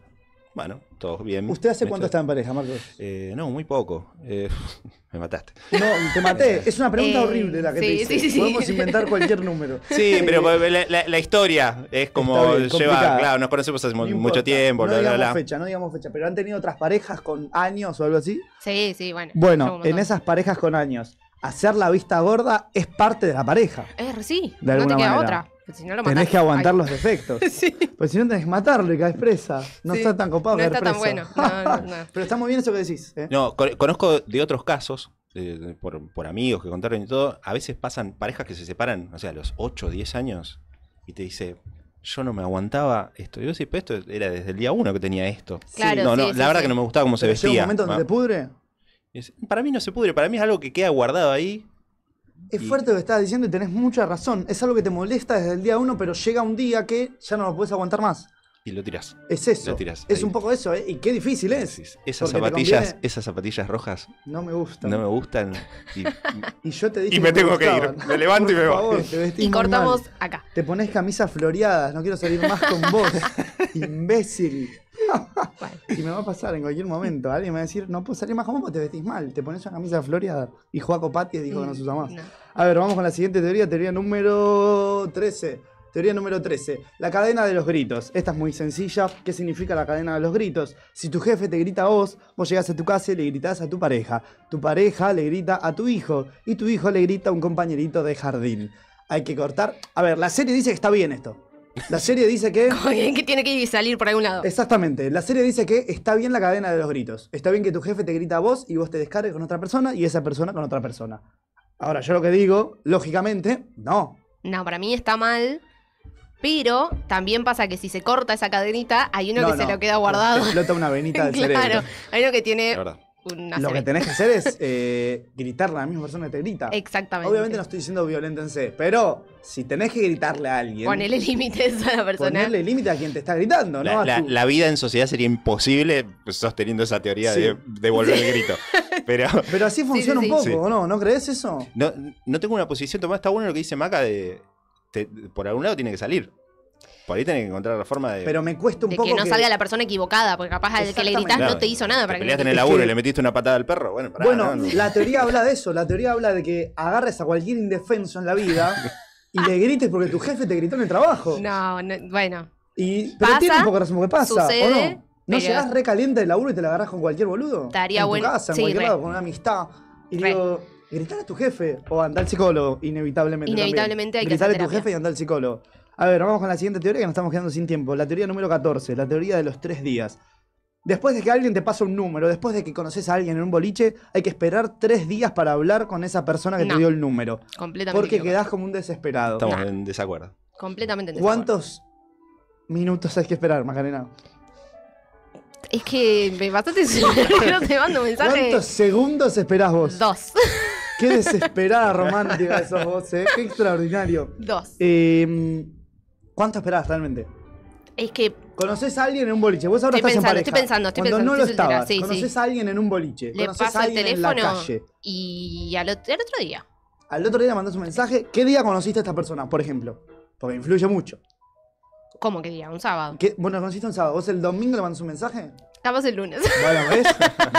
bueno, todo bien. ¿Usted hace cuánto está en pareja, Marcos? Eh, no, muy poco. Eh, me mataste. No, te maté. Es una pregunta Eh, horrible la que te hice. sí, sí, sí. Podemos inventar cualquier número. Sí, Eh, pero la, la- la historia es como bien, lleva, complicada. claro, nos conocemos hace no mu- importa. mucho tiempo, No bla, bla, digamos bla. fecha, no digamos fecha. Pero han tenido otras parejas con años o algo así. Sí, sí, bueno. Bueno, en esas parejas con años, hacer la vista gorda es parte de la pareja. Es re- sí, De no te alguna queda manera. otra. Porque Si no lo Tenés que aguantar Ay. los defectos. Sí. Pues si no tenés que matarlo y caes presa. No Sí. está tan copado No caer está tan bueno. No, no, no. Pero está muy bien eso que decís. ¿eh? No, con- conozco de otros casos, eh, por, por amigos que contaron y todo, a veces pasan parejas que se separan, o sea, a los 8 o 10 años, y te dice, yo no me aguantaba esto. Y yo sí, pero esto era desde el día uno que tenía esto. Claro, no, no, sí, sí, la verdad sí. que no me gustaba cómo se llega un vestía. momento donde te pudre. Para mí no se pudre, para mí es algo que queda guardado ahí. Es Y- fuerte lo que estás diciendo y tenés mucha razón. Es algo que te molesta desde el día uno, pero llega un día que ya no lo puedes aguantar más. Y lo tirás. Es eso. Lo tirás es ahí. un poco eso, ¿eh? Y qué difícil es. Esas zapatillas, conviene- esas zapatillas rojas No me gusta. no me gustan. Y, Y yo te dije Y me que tengo que ir. Me levanto y Por me voy. te Y cortamos mal. acá. Te pones camisas floreadas, no quiero salir más con vos. Imbécil. Bueno. Y me va a pasar en cualquier momento. Alguien me va a decir, no puedo salir más porque te vestís mal. Te pones una camisa floreada. Y Joaco Pati dijo que no se usa más. No. A ver, vamos con la siguiente teoría, teoría número 13. Teoría número 13. La cadena de los gritos. Esta es muy sencilla. ¿Qué significa la cadena de los gritos? Si tu jefe te grita a vos, vos llegás a tu casa y le gritás a tu pareja. Tu pareja le grita a tu hijo. Y tu hijo le grita a un compañerito de jardín. Hay que cortar. A ver, la serie dice que está bien esto. La serie dice que. Que tiene que salir por algún lado. Exactamente. La serie dice que está bien la cadena de los gritos. Está bien que tu jefe te grita a vos y vos te descargues con otra persona y esa persona con otra persona. Ahora, yo lo que digo, lógicamente, no. No, para mí está mal. Pero también pasa que si se corta esa cadenita, hay uno No, que se lo queda guardado. Explota una venita del claro, cerebro. hay uno que tiene la verdad. Una Lo que tenés que hacer es eh, gritarle a la misma persona que te grita. Exactamente. Obviamente no estoy diciendo violéntense, pero si tenés que gritarle a alguien, Ponele límites a la persona. ponerle límite a quien te está gritando, ¿no? La, vida en sociedad sería imposible sosteniendo esa teoría Sí. de devolver el grito. Pero Pero así funciona sí, un poco, sí. ¿o no? ¿No crees eso? no, no tengo una posición tomada. Está bueno lo que dice Maca de. te- por algún lado tiene que salir. Por ahí tenés que encontrar la forma de. Pero me cuesta un de poco que no salga la persona equivocada, porque capaz al que le gritás Exactamente. no te hizo nada Te para que peleaste en no el laburo que- y le metiste una patada al perro. Bueno, pará, Bueno, no, no. la teoría habla de eso. La teoría habla de que agarres a cualquier indefenso en la vida y le grites porque tu jefe te gritó en el trabajo. No, no, bueno. Y, pero Pasa, tiene un poco de razón, porque pasa, ¿o sucede, no? ¿No pero- llegás recaliente del laburo y te la agarras con cualquier boludo? Estaría en bueno- tu casa, en sí, cualquier re. lado, con una amistad. Y Re. digo, Gritar a tu jefe o andar al psicólogo, inevitablemente. también. Inevitablemente hay que Gritarle hacer a tu jefe y andar al psicólogo. A ver, vamos con la siguiente teoría que nos estamos quedando sin tiempo. La teoría número 14, la teoría de los tres días. Después de que alguien te pasa un número, después de que conoces a alguien en un boliche, hay que esperar tres días para hablar con esa persona que te dio el número. Completamente. Porque equivocado. quedás como un desesperado. Estamos en desacuerdo. Completamente en desacuerdo. ¿Cuántos minutos hay que esperar, Macarena? Es que me bastante que no te mando un mensaje. ¿Cuántos segundos esperás vos? Dos. Qué desesperada romántica sos vos, ¿eh? Qué extraordinario. Dos. Eh, ¿Cuánto esperás realmente? Es que Conoces a alguien en un boliche. Vos ahora Estoy estás pensando, en pareja. estoy pensando, estoy Cuando pensando, no lo estabas. sí, conoces sí. a alguien en un boliche. le paso a el teléfono en la calle. y al, ot- al otro día. Al otro día mandas un mensaje. ¿Qué día conociste a esta persona, por ejemplo? Porque influye mucho. ¿Cómo que día? Un sábado. ¿Qué- Bueno, conociste un sábado. ¿Vos el domingo le mandas un mensaje? Capaz el lunes. Bueno, ¿ves?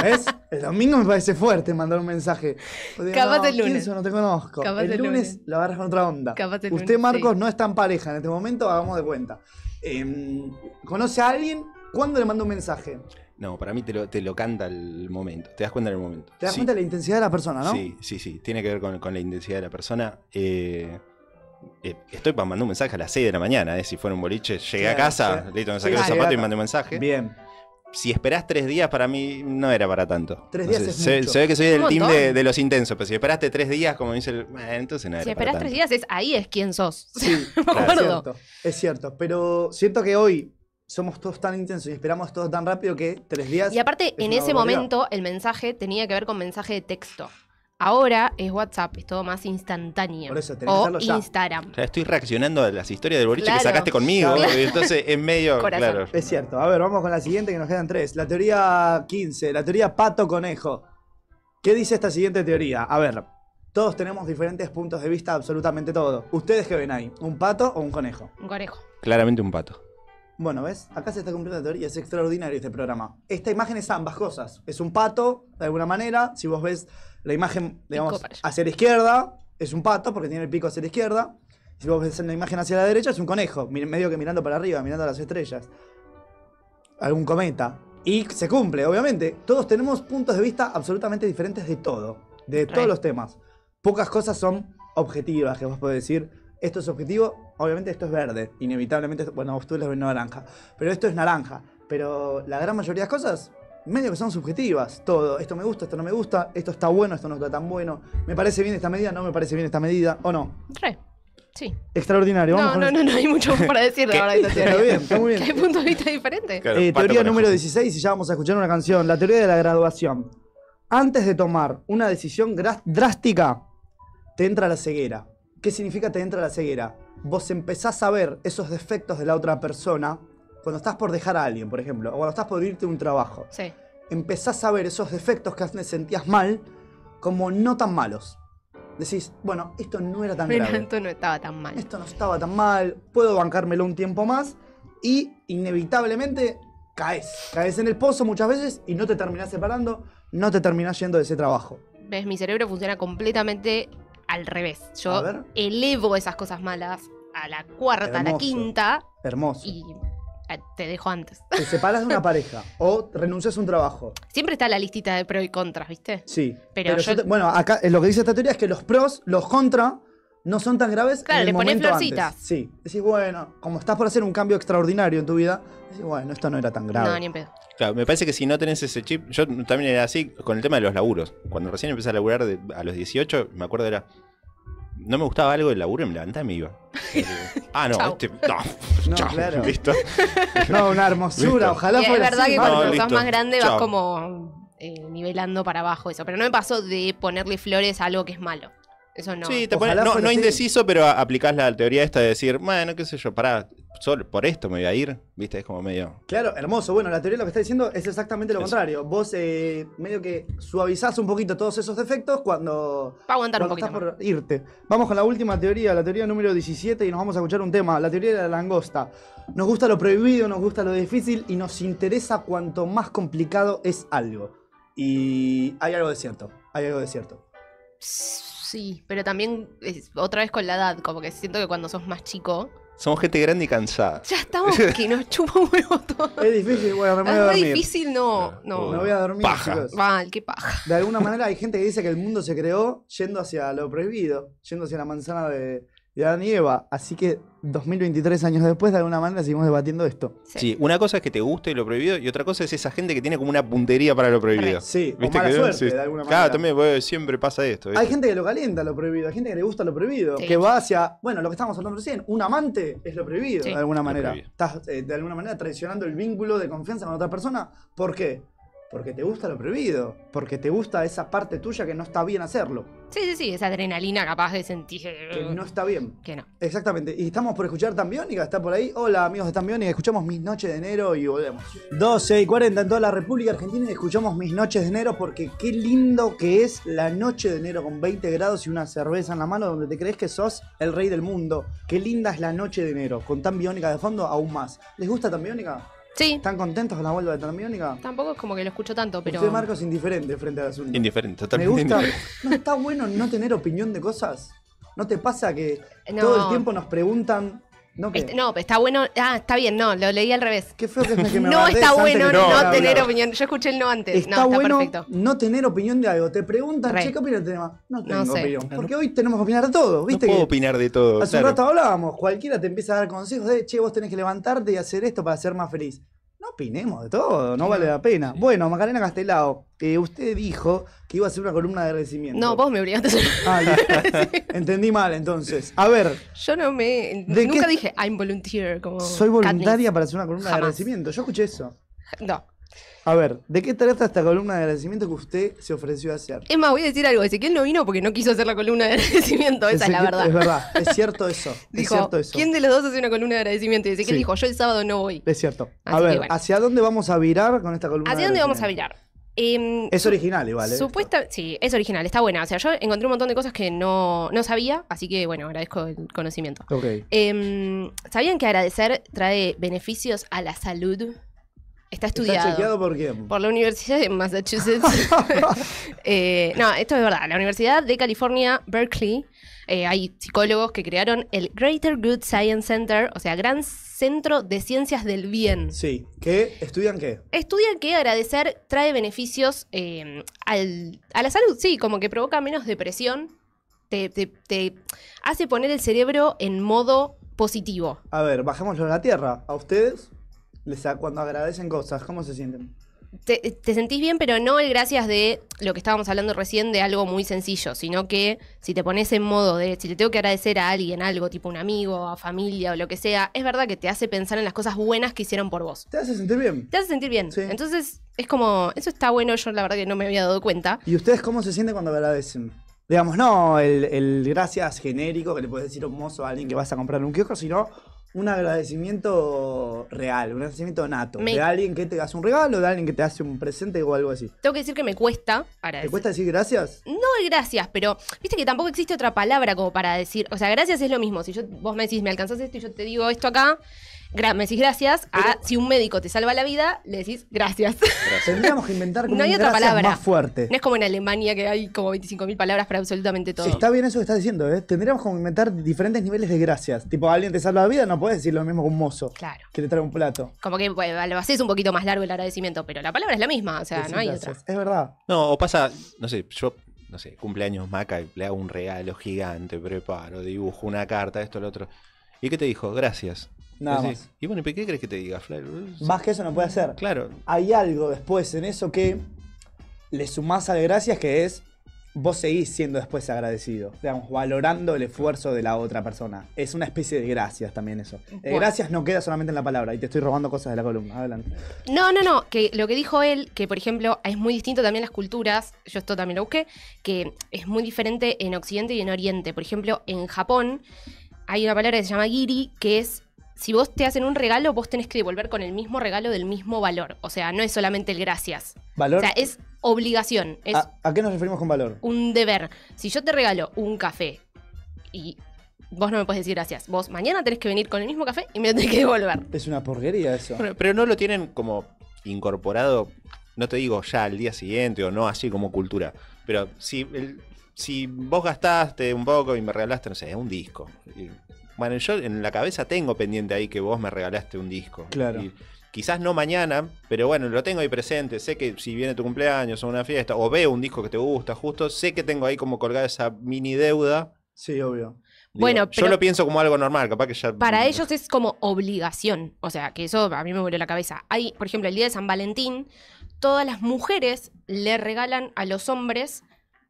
¿Ves? El domingo me parece fuerte mandar un mensaje. Digas, Capaz no, el ¿quién lunes. sos? No te conozco. Capaz el, el lunes, lunes. lo agarras con otra onda. Capaz el Usted, lunes, Marcos, sí. no está en pareja en este momento, hagamos de cuenta. Em, ¿Conoce a alguien? ¿Cuándo le manda un mensaje? No, para mí te lo, te lo canta el momento. Te das cuenta en el momento. Te das Sí. cuenta de la intensidad de la persona, ¿no? Sí, sí, sí. Tiene que ver con, con la intensidad de la persona. Eh, eh, estoy para mandar un mensaje a las 6 de la mañana. eh, si fuera un boliche, llegué a Claro, casa, sí. listo, me Sí, saqué los sí, zapatos y mandé un mensaje. Bien. Si esperás tres días, para mí no era para tanto. Tres No días sé, es se, mucho. se ve que soy del team de, de los intensos, pero si esperaste tres días, como dice el. "Bueno, entonces no era Si para esperás tres tanto". días, es ahí es quién sos. Sí, claro, es cierto. Es cierto. Pero siento que hoy somos todos tan intensos y esperamos todo tan rápido que tres días. Y aparte, Es en una ese barbaridad. momento, el mensaje tenía que ver con mensaje de texto. Ahora es WhatsApp, es todo más instantáneo. Por eso, tenés o ya. Instagram. O sea, estoy reaccionando a las historias del boliche Claro. que sacaste conmigo. Claro. y entonces es medio. Claro. Es cierto. A ver, vamos con la siguiente que nos quedan tres. La teoría 15, la teoría pato-conejo. ¿Qué dice esta siguiente teoría? A ver, todos tenemos diferentes puntos de vista, absolutamente todo. ¿Ustedes qué ven ahí? ¿Un pato o un conejo? Un conejo. Claramente un pato. Bueno, ¿ves? Acá se está cumpliendo la teoría, es extraordinario este programa. Esta imagen es ambas cosas. Es un pato, de alguna manera. Si vos ves la imagen, digamos, hacia la izquierda, es un pato porque tiene el pico hacia la izquierda. Si vos ves la imagen hacia la derecha, es un conejo, medio que mirando para arriba, mirando a las estrellas. Algún cometa. Y se cumple, obviamente. Todos tenemos puntos de vista absolutamente diferentes de todo. De todos Re. los temas. Pocas cosas son objetivas, que vos podés decir, esto es objetivo, obviamente esto es verde. Inevitablemente, bueno, vos tú lo ves naranja. Pero esto es naranja. Pero la gran mayoría de las cosas, medio que son subjetivas. Todo, esto me gusta, esto no me gusta, esto está bueno, esto no está tan bueno. Me parece bien esta medida, no me parece bien esta medida, o no. Re. Sí. Extraordinario. Vamos No, con no, no, no hay mucho para decir ¿Qué? ahora de esta Está teoría. bien, está muy bien. Hay puntos de vista diferentes. Claro, Eh, teoría número 16 y ya vamos a escuchar una canción. La teoría de la graduación. Antes de tomar una decisión drástica, te entra la ceguera. ¿Qué significa te entra la ceguera? Vos empezás a ver esos defectos de la otra persona cuando estás por dejar a alguien, por ejemplo, o cuando estás por irte a un trabajo. Sí. Empezás a ver esos defectos que antes sentías mal como no tan malos. Decís, bueno, esto no era tan Mira, grave esto no estaba tan mal. esto no estaba tan mal, puedo bancármelo un tiempo más y inevitablemente caes. Caes en el pozo muchas veces y no te terminás separando, no te terminás yendo de ese trabajo. ¿Ves? Mi cerebro funciona completamente al revés. Yo elevo esas cosas malas a la cuarta, a la quinta Hermoso. y te dejo antes. Te separas de una pareja o renuncias a un trabajo. Siempre está la listita de pros y contras, ¿viste? Sí. Pero yo- te- bueno, acá eh, lo que dice esta teoría es que los pros, los contra, no son tan graves. Claro, en el le ponés momento florcitas. antes. Sí. Decís, bueno, como estás por hacer un cambio extraordinario en tu vida, decís, bueno, esto no era tan grave. No, ni en pedo. Claro, me parece que si no tenés ese chip, yo también era así con el tema de los laburos. Cuando recién empecé a laburar de- a los 18, me acuerdo era. No me gustaba algo del laburo y me levantaba y me iba. ah, no, Chau. este. No, No, chau, claro. listo. No, una hermosura, Listo. ojalá Y es fuera verdad así, que cuando No, sos listo. más grande vas como eh, nivelando para abajo eso. Pero no me pasó de ponerle flores a algo que es malo. Eso no. Sí, te pones, no, no indeciso, pero aplicás la teoría esta de decir, bueno, qué sé yo, pará, solo por esto me voy a ir. Viste, es como medio. Claro, hermoso. Bueno, la teoría lo que está diciendo es exactamente lo Eso. contrario. Vos eh, medio que suavizás un poquito todos esos defectos cuando, Va a aguantar un cuando poquito estás por irte. Vamos con la última teoría, la teoría número 17, y nos vamos a escuchar un tema, la teoría de la langosta. Nos gusta lo prohibido, nos gusta lo difícil y nos interesa cuanto más complicado es algo. Y hay algo de cierto, hay algo de cierto. Sí, pero también es- otra vez con la edad, como que siento que cuando sos más chico Somos gente grande y cansada. Ya estamos que nos chupa un huevo todo. Es difícil, bueno, me voy a Es muy dormir. difícil, no. No. Me voy a dormir, Paja. chicos. Mal, qué paja. De alguna manera hay gente que dice que el mundo se creó yendo hacia lo prohibido, yendo hacia la manzana de, de Adán y Eva. Así que 2023 años después, de alguna manera seguimos debatiendo esto. Sí. Sí, una cosa es que te guste lo prohibido y otra cosa es esa gente que tiene como una puntería para lo prohibido. Sí, o ¿Viste mala que suerte, Sí. de alguna Claro, manera. también pues, siempre pasa esto. Hay gente que lo calienta lo prohibido, hay gente que le gusta lo prohibido, Sí. que va hacia, bueno, lo que estábamos hablando recién, un amante es lo prohibido, Sí. de alguna manera. Estás eh, de alguna manera traicionando el vínculo de confianza con otra persona. ¿Por qué? Porque te gusta lo prohibido, porque te gusta esa parte tuya que no está bien hacerlo, Sí, sí, sí, esa adrenalina capaz de sentir. que no está bien. Que no. Exactamente. Y estamos por escuchar Tambiónica, está por ahí. Hola amigos de Tambiónica, escuchamos Mis Noches de Enero y volvemos. 12 y 40 en toda la República Argentina y escuchamos Mis Noches de Enero porque qué lindo que es la noche de enero con 20 grados y una cerveza en la mano donde te crees que sos el rey del mundo. Qué linda es la noche de enero, con Tambiónica de fondo aún más. ¿Les gusta Tambiónica? Sí, ¿Están contentos con la vuelta de Tambiónica? tampoco es como que lo escucho tanto, pero. Usted, Marcos, indiferente frente al asunto. Indiferente, Me totalmente gusta. indiferente. ¿No está bueno no tener opinión de cosas? ¿No te pasa que No. todo el tiempo nos preguntan... ¿no, qué? Este- no, está bueno. Ah, está bien, no, lo leí al revés. Qué feo que es que me No está bueno no, tener opinión. Yo escuché el no antes. Está, no, está bueno perfecto. no tener opinión de algo. Te preguntan, Re. che, ¿qué opinas del tema? No tengo No sé. opinión. Porque hoy tenemos que opinar de todo, No ¿viste? puedo que opinar de todo. hace un rato hablábamos, cualquiera te empieza a dar consejos de, che, vos tenés que levantarte y hacer esto para ser más feliz. No opinemos de todo, no vale la pena. Bueno, Macarena Castelao, eh, usted dijo que iba a hacer una columna de agradecimiento. No, vos me obligaste a hacer. Ah, listo. Entendí mal entonces. A ver, Yo no me. ¿De Nunca qué- dije I'm volunteer. Como soy voluntaria Katniss. para hacer una columna de Jamás. agradecimiento. Yo escuché eso. No. A ver, ¿de qué trata esta columna de agradecimiento que usted se ofreció a hacer? Es más, voy a decir algo. Ezequiel no vino porque no quiso hacer la columna de agradecimiento. Esa es la verdad. Es verdad, es cierto eso. es Dijo, cierto eso. ¿quién de los dos hace una columna de agradecimiento? Y Ezequiel Sí. dijo, yo el sábado no voy. Es cierto. A Así ver, bueno. ¿hacia dónde vamos a virar con esta columna? ¿Hacia de dónde vamos a virar? Em, Es original igual, ¿eh? Supuesta, sí, es original, está buena. O sea, yo encontré un montón de cosas que no, no sabía, así que bueno, agradezco el conocimiento. Ok. Em, ¿Sabían que agradecer trae beneficios a la salud? Está ¿Está estudiado chequeado por quién? por la Universidad de Massachusetts. Eh, no, esto es verdad. La Universidad de California, Berkeley, eh, hay psicólogos que crearon el Greater Good Science Center, o sea, Gran Centro de Ciencias del Bien. Sí. ¿Qué? ¿Estudian qué? Estudian que agradecer trae beneficios eh, al- a la salud, sí, como que provoca menos depresión, te, te- te hace poner el cerebro en modo positivo. A ver, bajémoslo a la tierra. ¿A ustedes? Les, cuando agradecen cosas, ¿cómo se sienten? Te, te sentís bien, pero no el gracias de lo que estábamos hablando recién de algo muy sencillo, sino que si te pones en modo de, si le tengo que agradecer a alguien algo, tipo un amigo, a familia o lo que sea, es verdad que te hace pensar en las cosas buenas que hicieron por vos. ¿Te hace sentir bien? Te hace sentir bien. Sí. Entonces, es como, eso está bueno, yo la verdad que no me había dado cuenta. ¿Y ustedes cómo se sienten cuando agradecen? Digamos, no el, el gracias genérico que le puedes decir a un mozo a alguien que vas a comprar un kiosco, sino un agradecimiento real, un agradecimiento nato. Me- De alguien que te hace un regalo, de alguien que te hace un presente o algo así. Tengo que decir que me cuesta ¿Te cuesta decir gracias? No gracias, pero viste que tampoco existe otra palabra como para decir. O sea, gracias es lo mismo. Si yo, vos me decís, me alcanzás esto y yo te digo esto acá, me decís gracias. A, si un médico te salva la vida, le decís gracias. Tendríamos que inventar como No hay un otra palabra. más fuerte. no es como en Alemania que hay como 25.000 palabras para absolutamente todo. Está bien eso que estás diciendo, ¿eh? Tendríamos como inventar diferentes niveles de gracias. Tipo, alguien te salva la vida, no puedes decir lo mismo que un mozo Claro. que te trae un plato. Como que bueno, lo haces un poquito más largo el agradecimiento, pero la palabra es la misma. O sea, Decir no hay gracias. otra. Es verdad. No, o pasa, no sé, yo, no sé, cumpleaños Maca y le hago un regalo gigante, preparo, dibujo una carta, esto, lo otro. ¿Y qué te dijo? Gracias. Nada más. Y bueno, ¿y qué crees que te diga, Flair? Más que eso no puede hacer. Claro. Hay algo después en eso que le sumás al gracias que es vos seguís siendo después agradecido, digamos, valorando el esfuerzo de la otra persona. Es una especie de gracias también eso. Bueno. gracias no queda solamente en la palabra y te estoy robando cosas de la columna. Adelante. No, no, no, que lo que dijo él, que por ejemplo es muy distinto también las culturas, yo esto también lo busqué, que es muy diferente en Occidente y en Oriente. Por ejemplo, en Japón hay una palabra que se llama giri, que es, si vos te hacen un regalo, vos tenés que devolver con el mismo regalo del mismo valor. O sea, no es solamente el gracias. Valor. O sea, es obligación, es ¿A, a qué nos referimos con valor? un deber. Si yo te regalo un café y vos no me puedes decir gracias, vos mañana tenés que venir con el mismo café y me lo tenés que devolver. Es una porquería eso. Pero no lo tienen como incorporado, no te digo ya al día siguiente o no así como cultura, pero si, el- si vos gastaste un poco y me regalaste, no sé, un disco, y bueno, yo en la cabeza tengo pendiente ahí que vos me regalaste un disco. Claro. Y quizás no mañana, pero bueno, lo tengo ahí presente. Sé que si viene tu cumpleaños o una fiesta, o veo un disco que te gusta, justo, sé que tengo ahí como colgada esa mini deuda. Sí, obvio. Digo, Bueno, yo pero- lo pienso como algo normal, capaz que ya. Para ellos es como obligación. O sea, que eso a mí me volvió la cabeza. Hay, por ejemplo, el día de San Valentín, todas las mujeres le regalan a los hombres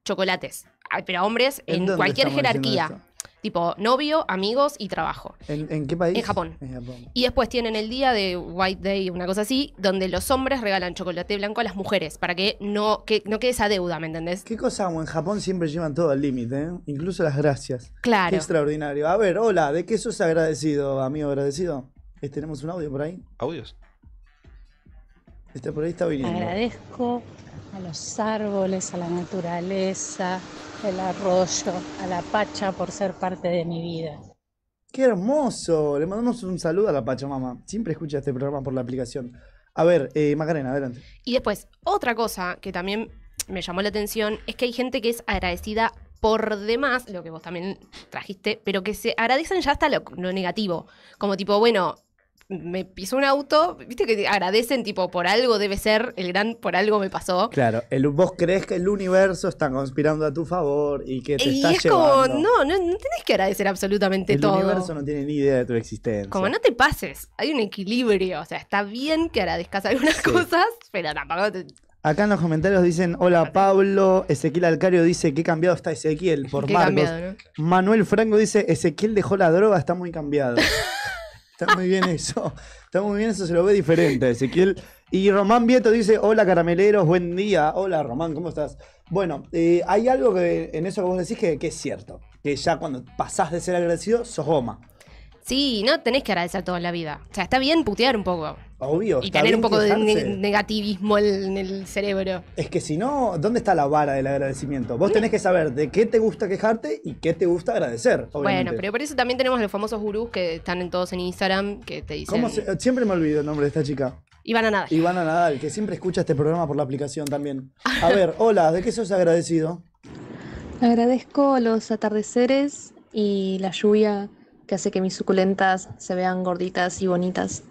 chocolates. Pero a hombres ¿En en, cualquier jerarquía. Tipo novio, amigos y trabajo. ¿En, en qué país? En Japón. En Japón. Y después tienen el día de White Day, una cosa así, donde los hombres regalan chocolate blanco a las mujeres para que no, que no quede esa deuda, ¿me entendés? ¿Qué cosa? En Japón siempre llevan todo al límite, ¿eh? Incluso las gracias. Qué Claro. extraordinario. A ver, hola, ¿de qué sos agradecido, amigo agradecido? Eh, ¿Tenemos un audio por ahí? Audios. Está por ahí, está viniendo. Agradezco a los árboles, a la naturaleza, el arroyo, a la pacha por ser parte de mi vida. ¡Qué hermoso! Le mandamos un saludo a la Pachamama. Siempre escucha este programa por la aplicación. A ver, eh, Macarena, adelante. Y después, otra cosa que también me llamó la atención es que hay gente que es agradecida por demás, lo que vos también trajiste, pero que se agradecen ya hasta lo, lo negativo. Como tipo, bueno, me pisó un auto, viste que agradecen tipo por algo debe ser, el gran por algo me pasó. Claro, el, vos crees que el universo está conspirando a tu favor y que te Y está es como, llevando. no, no, no tenés que agradecer absolutamente el todo. universo no tiene ni idea de tu existencia. Como no te pases, hay un equilibrio. O sea, está bien que agradezcas algunas Sí. cosas, pero tampoco te. Acá en los comentarios dicen, hola Pablo, Ezequiel Alcario dice, qué cambiado está Ezequiel por Marcos. cambiado, ¿no? Manuel Franco dice, Ezequiel dejó la droga, está muy cambiado. está muy bien eso. Está muy bien eso, se lo ve diferente, Ezequiel. Y Román Vieto dice, hola carameleros, buen día. Hola Román, ¿cómo estás? Bueno, eh, hay algo que en eso que vos decís que, que es cierto. Que ya cuando pasás de ser agradecido, sos goma. Sí, no tenés que agradecer todo en la vida. O sea, está bien putear un poco. Obvio. Y está tener bien un poco de quejarse. negativismo en, el cerebro. Es que si no, ¿dónde está la vara del agradecimiento? Vos tenés que saber de qué te gusta quejarte y qué te gusta agradecer. Bueno, pero por eso también tenemos los famosos gurús que están en todos en Instagram que te dicen. ¿Cómo se- Siempre me olvido el nombre de esta chica. Y van a nada. Ivana Nadal, que siempre escucha este programa por la aplicación también. A ver, hola, ¿de qué sos agradecido? Agradezco los atardeceres y la lluvia que hace que mis suculentas se vean gorditas y bonitas.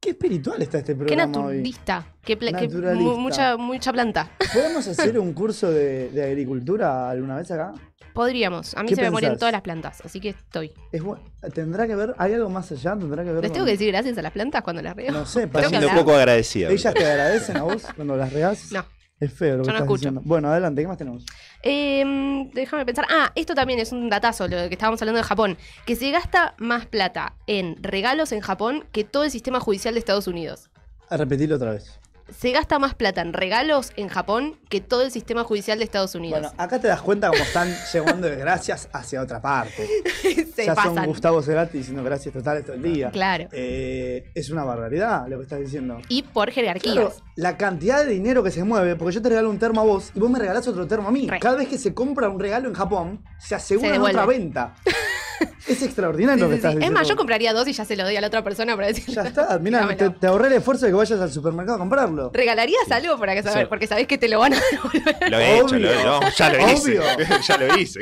Qué espiritual está este Qué programa hoy. naturalista. Qué, pla- qué Naturalista. mu- mucha, mucha planta. ¿Podemos hacer un curso de, de agricultura alguna vez acá? Podríamos. A mí ¿Qué se me pensás? todas las plantas, así que estoy. Es ¿Tendrá que ver? ¿Hay algo más allá? ¿Tendrá que ver ¿Les con- tengo que decir gracias a las plantas cuando las veo? No sé, que siendo hablar. poco agradecida. ¿Ellas te agradecen a vos cuando las regás? No. Es feo lo que Yo no estás escucho. diciendo. Bueno, adelante, ¿qué más tenemos? Eh, déjame pensar. Ah, esto también es un datazo, lo que estábamos hablando de Japón. Que se gasta más plata en regalos en Japón que todo el sistema judicial de Estados Unidos. A repetirlo otra vez. Se gasta más plata en regalos en Japón que todo el sistema judicial de Estados Unidos. Bueno, acá te das cuenta cómo están llevando desgracias hacia otra parte. se ya son. Gustavo Cerati diciendo gracias totales todo el día. Claro. Eh, es una barbaridad lo que estás diciendo. Y por jerarquías. Claro, la cantidad de dinero que se mueve, porque yo te regalo un termo a vos y vos me regalás otro termo a mí. Re. Cada vez que se compra un regalo en Japón, se asegura Se otra venta. es extraordinario Sí, lo que sí, estás sí. Es diciendo. más, yo compraría dos y ya se lo doy a la otra persona para decir. Ya está, mira, te, te ahorré el esfuerzo de que vayas al supermercado a comprarlo. ¿Regalarías algo para que saber? Sí. Porque sabés que te lo van a devolver. Lo he hecho, lo, Obvio. no, ya lo hice. Obvio. ya lo hice.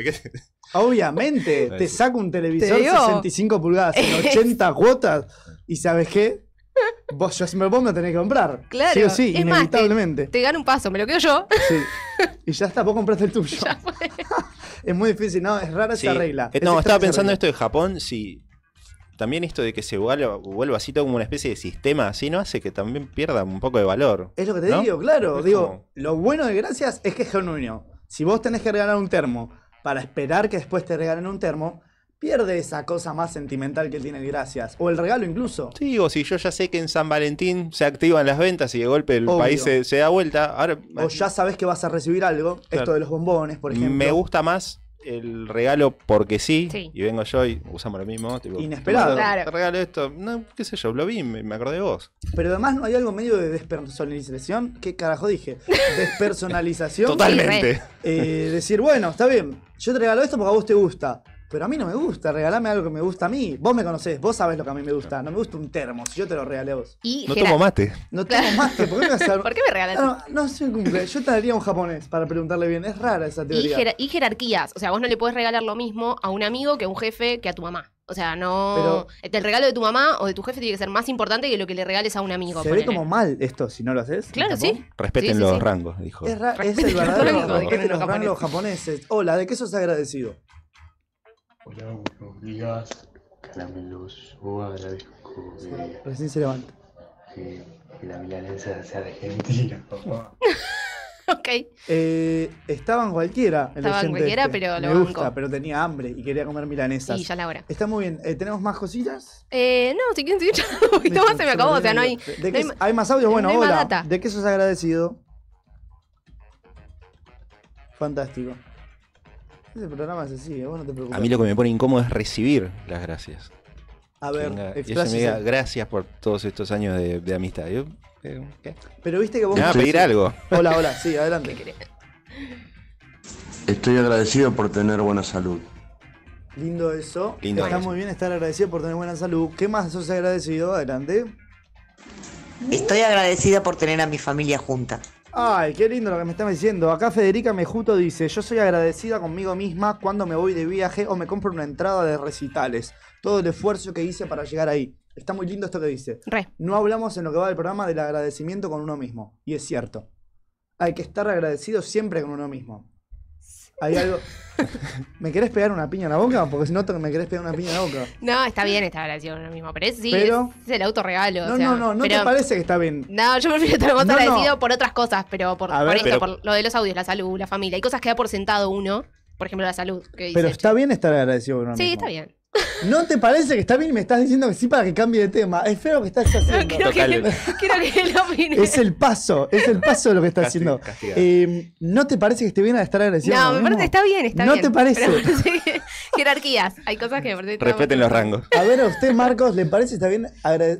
Obviamente, te saco un televisor Te digo. 65 pulgadas en 80 cuotas y ¿sabes qué? Vos, yo, vos me tenés que comprar. Claro. Sí o sí, Es más, te- inevitablemente. Te gano un paso, me lo quedo yo. Sí. Y ya está, vos compraste el tuyo. Ya fue. Es muy difícil, no, es rara Sí. esa regla. Eh, no, estaba pensando regla. esto de Japón, si también esto de que se vuelva, vuelva así todo como una especie de sistema así, ¿no? Hace que también pierda un poco de valor. Es lo que te ¿no? digo, claro. Es digo, como- lo bueno de Gracias es que es genuino. Si vos tenés que regalar un termo para esperar que después te regalen un termo, pierde esa cosa más sentimental que tiene el Gracias. O el regalo incluso. Sí, o si yo ya sé que en San Valentín se activan las ventas y de golpe el Obvio. país se, se da vuelta, ahora O ya sabes que vas a recibir algo. Esto de los bombones, por ejemplo. me gusta más el regalo porque sí, Sí. y vengo yo y usamos lo mismo. Tipo, Inesperado. "Toma, Claro. Te regalo esto. No, qué sé yo, lo vi, me, me acordé de vos. Pero además no hay algo medio de despersonalización. ¿Qué carajo dije? Despersonalización. Totalmente. Eh, decir, bueno, está bien, yo te regalo esto porque a vos te gusta. Pero a mí no me gusta, regalame algo que me gusta a mí. Vos me conocés, vos sabés lo que a mí me gusta. No me gusta un termo, si yo te lo regalé a vos. Y No jerar- tomo mate. No más que, ¿por qué me vas a ¿Por qué me regalas? No, no, no se cumple. Yo te daría un japonés para preguntarle bien. Es rara esa Y, teoría. jer- y jerarquías. O sea, vos no le podés regalar lo mismo a un amigo que a un jefe que a tu mamá. O sea, no. el regalo de tu mamá o de tu jefe tiene que ser más importante que lo que le regales a un amigo. Se ve ponele. como mal esto si no lo haces. Claro, sí. Respeten Sí, sí, los sí. rangos, dijo. Es, ra- es el verdadero respeten los los rangos japoneses. Hola, ¿de qué sos agradecido? Hola, buenos días. Caramelos, o agradezco que, Recién se levanta. que- la milanesa sea argentina, papá. Ok. Eh, estaba en cualquiera. el Estaba en oyente cualquiera, este. pero lo Me gusta, pero tenía hambre y quería comer milanesas. Sí, ya la hora. Está muy bien. Eh, ¿Tenemos más cosillas? Eh, no, si quieren seguir charlando un poquito más se me acabó. O sea, no hay. ¿De no qué hay es- ma- ¿Hay más audio? Bueno, no hay más hola. data. ¿De qué sos agradecido? Fantástico. Ese programa es así, vos no te preocupes. A mí lo que me pone incómodo es recibir las gracias. A ver, venga- me diga gracias por todos estos años de, de amistad. Yo, eh, ¿qué? Pero viste que vos... Me va a pedir algo. Hola, hola, sí, adelante. Estoy agradecido por tener buena salud. Lindo eso. Lindo Está eso. muy bien estar agradecido por tener buena salud. ¿Qué más sos agradecido? Adelante. Estoy agradecida por tener a mi familia junta. Ay, qué lindo lo que me estás diciendo. Acá Federica Mejuto dice, yo soy agradecida conmigo misma cuando me voy de viaje o me compro una entrada de recitales. Todo el esfuerzo que hice para llegar ahí. Está muy lindo esto que dice. Re. No hablamos en lo que va del programa del agradecimiento con uno mismo. Y es cierto. Hay que estar agradecido siempre con uno mismo. Hay algo... ¿Me querés pegar una piña en la boca? Porque si no te- me querés pegar una piña en la boca. No, está bien estar agradecido con lo mismo. Pero es, sí, Pero- es el autorregalo. No, o sea, no, no, no pero- te parece que está bien. No, yo prefiero estar más No, no. agradecido por otras cosas, pero por, A por ver, esto, pero- por lo de los audios, la salud, la familia. Hay cosas que da por sentado uno, por ejemplo, la salud. Que dice, Pero está bien estar agradecido con uno Sí, mismo. está bien. ¿No te parece que está bien y me estás diciendo que sí para que cambie de tema? Es feo lo que estás haciendo. Quiero que, Total. quiero que él opine. Es el paso, es el paso de lo que estás Casti- haciendo. Eh, ¿No te parece que esté bien estar agradecido? No, me uno parece que mismo? está bien, está ¿No bien. te parece? Pero jerarquías. Hay cosas que me parece Respeten los rangos. A ver, a usted, Marcos, ¿le parece que está bien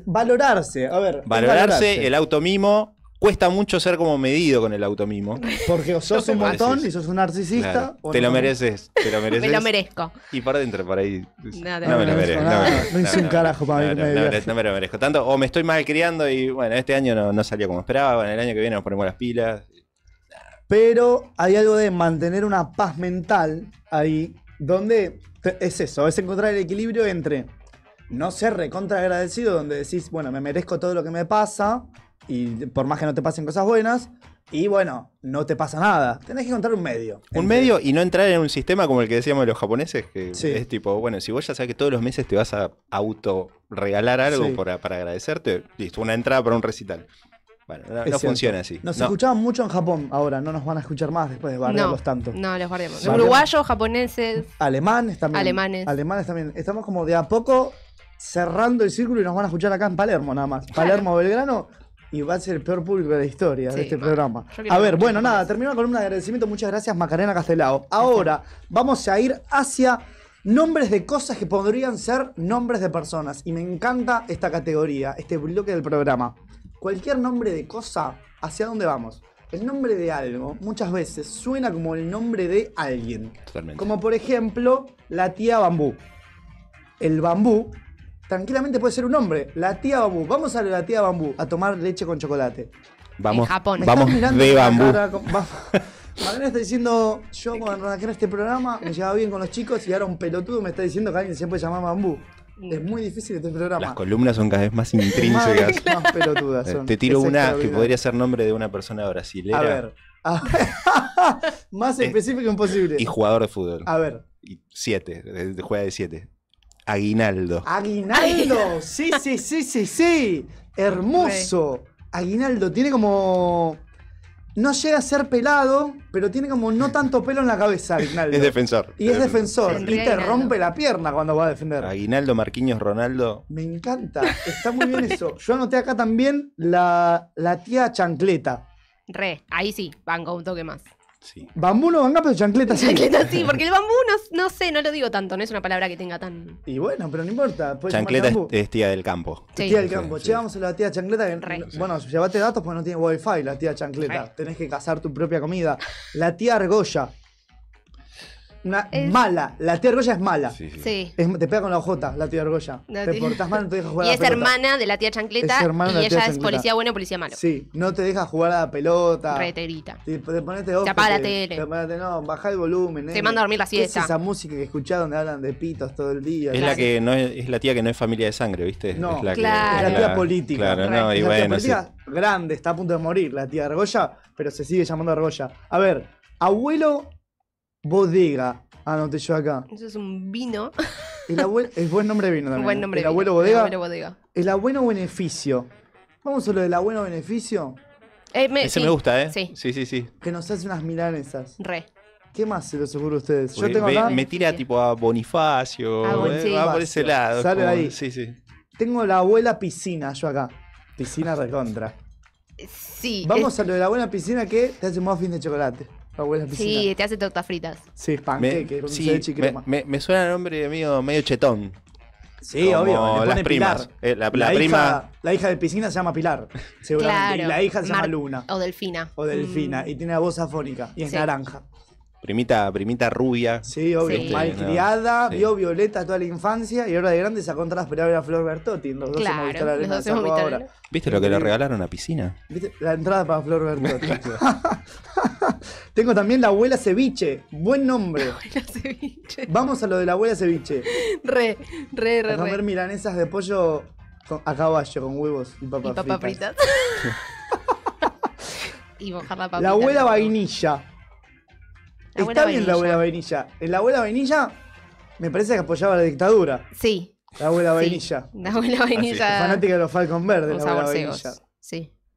valorarse? A ver, ¿qué es Valorarse, el automimo. Cuesta mucho ser como medido con el automimo. Porque o sos un montón y sos un narcisista. Claro. o Te no lo mereces, te lo mereces. Me lo merezco. Y por dentro, por ahí. No, me lo merezco. No, hice un carajo para no, irme no, de no, me lo merezco. Tanto, o me estoy mal criando y bueno, este año no, no salió como esperaba. Bueno, el año que viene nos ponemos las pilas. Pero hay algo de mantener una paz mental ahí, donde es eso, es encontrar el equilibrio entre no ser recontra agradecido, donde decís, bueno, me merezco todo lo que me pasa, y por más que no te pasen cosas buenas, y bueno, no te pasa nada. Tenés que encontrar un medio. Un Entre- medio y no entrar en un sistema como el que decíamos de los japoneses, que Sí. es tipo, bueno, si vos ya sabes que todos los meses te vas a auto regalar algo Sí. para, para agradecerte, listo, una entrada para un recital. Bueno, no, funciona así. Nos No. escuchaban mucho en Japón ahora, no nos van a escuchar más después de bardearlos No, tanto. no, los guardemos. Bardeamos. Uruguayos, japoneses. Alemanes también. Alemanes. Alemanes también. Estamos como de a poco cerrando el círculo y nos van a escuchar acá en Palermo nada más. Palermo, Belgrano. Y va a ser el peor público de la historia Sí, de este programa. A ver, bueno, nada, terminó la columna de agradecimiento. Muchas gracias, Macarena Castelao. Ahora vamos a ir hacia nombres de cosas que podrían ser nombres de personas. Y me encanta esta categoría, este bloque del programa. Cualquier nombre de cosa, ¿hacia dónde vamos? El nombre de algo muchas veces suena como el nombre de alguien. Totalmente. Como por ejemplo, la tía bambú. El bambú tranquilamente puede ser un nombre. La tía bambú. Vamos a la tía bambú a tomar leche con chocolate. Vamos, En Japón. Vamos de bambú. Magdalena está diciendo, yo cuando arranqué en este programa me llevaba bien con los chicos y ahora un pelotudo me está diciendo que alguien se puede llamar bambú. Es muy difícil este programa. Las columnas son cada vez más intrínsecas. más pelotudas son. Te tiro una que podría ser nombre de una persona brasilera A ver. A ver. más Eh, específico imposible. y jugador de fútbol. A ver. Y siete, juega de siete. Aguinaldo. Aguinaldo, sí, sí, sí, sí, sí. Hermoso. Aguinaldo tiene como. No llega a ser pelado, pero tiene como no tanto pelo en la cabeza, Aguinaldo. Es defensor. Y es defensor. Sí, Y te rompe la pierna cuando va a defender. Aguinaldo, Marquinhos, Ronaldo. Me encanta. Está muy bien eso. Yo anoté acá también la, la tía chancleta. Re. Ahí sí, banco un toque más. Sí. Bambú no venga, pero chancleta sí. Chancleta sí, porque el bambú no, no sé, no lo digo tanto, no es una palabra que tenga tan. Y bueno, pero no importa. Chancleta es, tía del campo. Sí. Tía del campo. sí. Che, vamos a la tía chancleta. que- Re. Bueno, llévate datos porque no tiene wifi la tía chancleta. Tenés que cazar tu propia comida. La tía argolla. Una Es- mala. La tía Argolla es mala. Sí, sí. Es- te pega con la ojota, la tía Argolla. La te tía- portás mal, no te deja jugar Y a la es pelota. hermana de la tía Chancleta Es hermana de y la tía ella es Chancleta. policía bueno, policía malo. Sí, no te deja jugar a la pelota. Re te. Te, te ponete ojo, Te apaga la te- tele. te apaga- no, baja el volumen. Te nene. manda a dormir la ¿Qué es siesta. esa música que escuchás donde hablan de pitos todo el día? Es la que no es, es la tía que no es familia de sangre, ¿viste? No, es la que- Claro. Es la tía política. Claro, no, y Es la tía bueno, sí. política grande, está a punto de morir la tía Argolla, pero se sigue llamando Argolla. A ver, abuelo bodega. Anoté yo acá. Eso es un vino. El abuelo, es buen nombre de vino también. Un buen ¿eh? nombre. El de abuelo vino. bodega. El abuelo bodega. El abuelo beneficio. Vamos a lo del abuelo beneficio, Eh, me- Ese sí, me gusta, ¿eh? Sí, sí, sí. sí. que nos hace unas milanesas. re. ¿Qué más se les ocurre a ustedes? Yo tengo acá, me tira tipo a Bonifacio, Ah, bueno, eh, sí. va por ese lado. Sale como- ahí. Sí, sí. tengo la abuela piscina, yo acá. Piscina recontra. Sí. Vamos es- a lo de la abuela piscina que te hace muffin de chocolate. La abuela piscina. Sí, te hace tortas fritas. Sí, Me, panqueque, con sí, leche y me, crema. me- me suena el nombre mío medio chetón. Sí, como obvio. Le las primas. Pilar. Eh, la- la hija, prima- la hija de piscina se llama Pilar, seguramente. Claro. Y la hija se llama Luna. O Delfina. O Delfina. Mm. Y tiene la voz afónica. Y es Sí. naranja. Primita, primita rubia. Sí, obvio. Sí. Malcriada, Sí. vio Violeta toda la infancia y ahora de grande se ha contratado esperar a ver a Flor Bertotti. Los dos Claro, hemos visto la los arena dos de hemos Saco visto la ahora. ¿Viste lo que le regalaron a piscina? ¿Viste? La entrada para Flor Bertotti. Tengo también la abuela ceviche. Buen nombre. El ceviche. Vamos a lo de la abuela ceviche. Re, re, re, A comer re. milanesas de pollo con- a caballo con huevos y papas, Y fritas. fritas. y mojar la papita. La abuela vainilla. La abuela Está bien la abuela vainilla. En la abuela vainilla me parece que apoyaba la dictadura. Sí. La abuela sí. vainilla. La abuela vainilla. Fanática de los Falcon Verde, Un la abuela vainilla.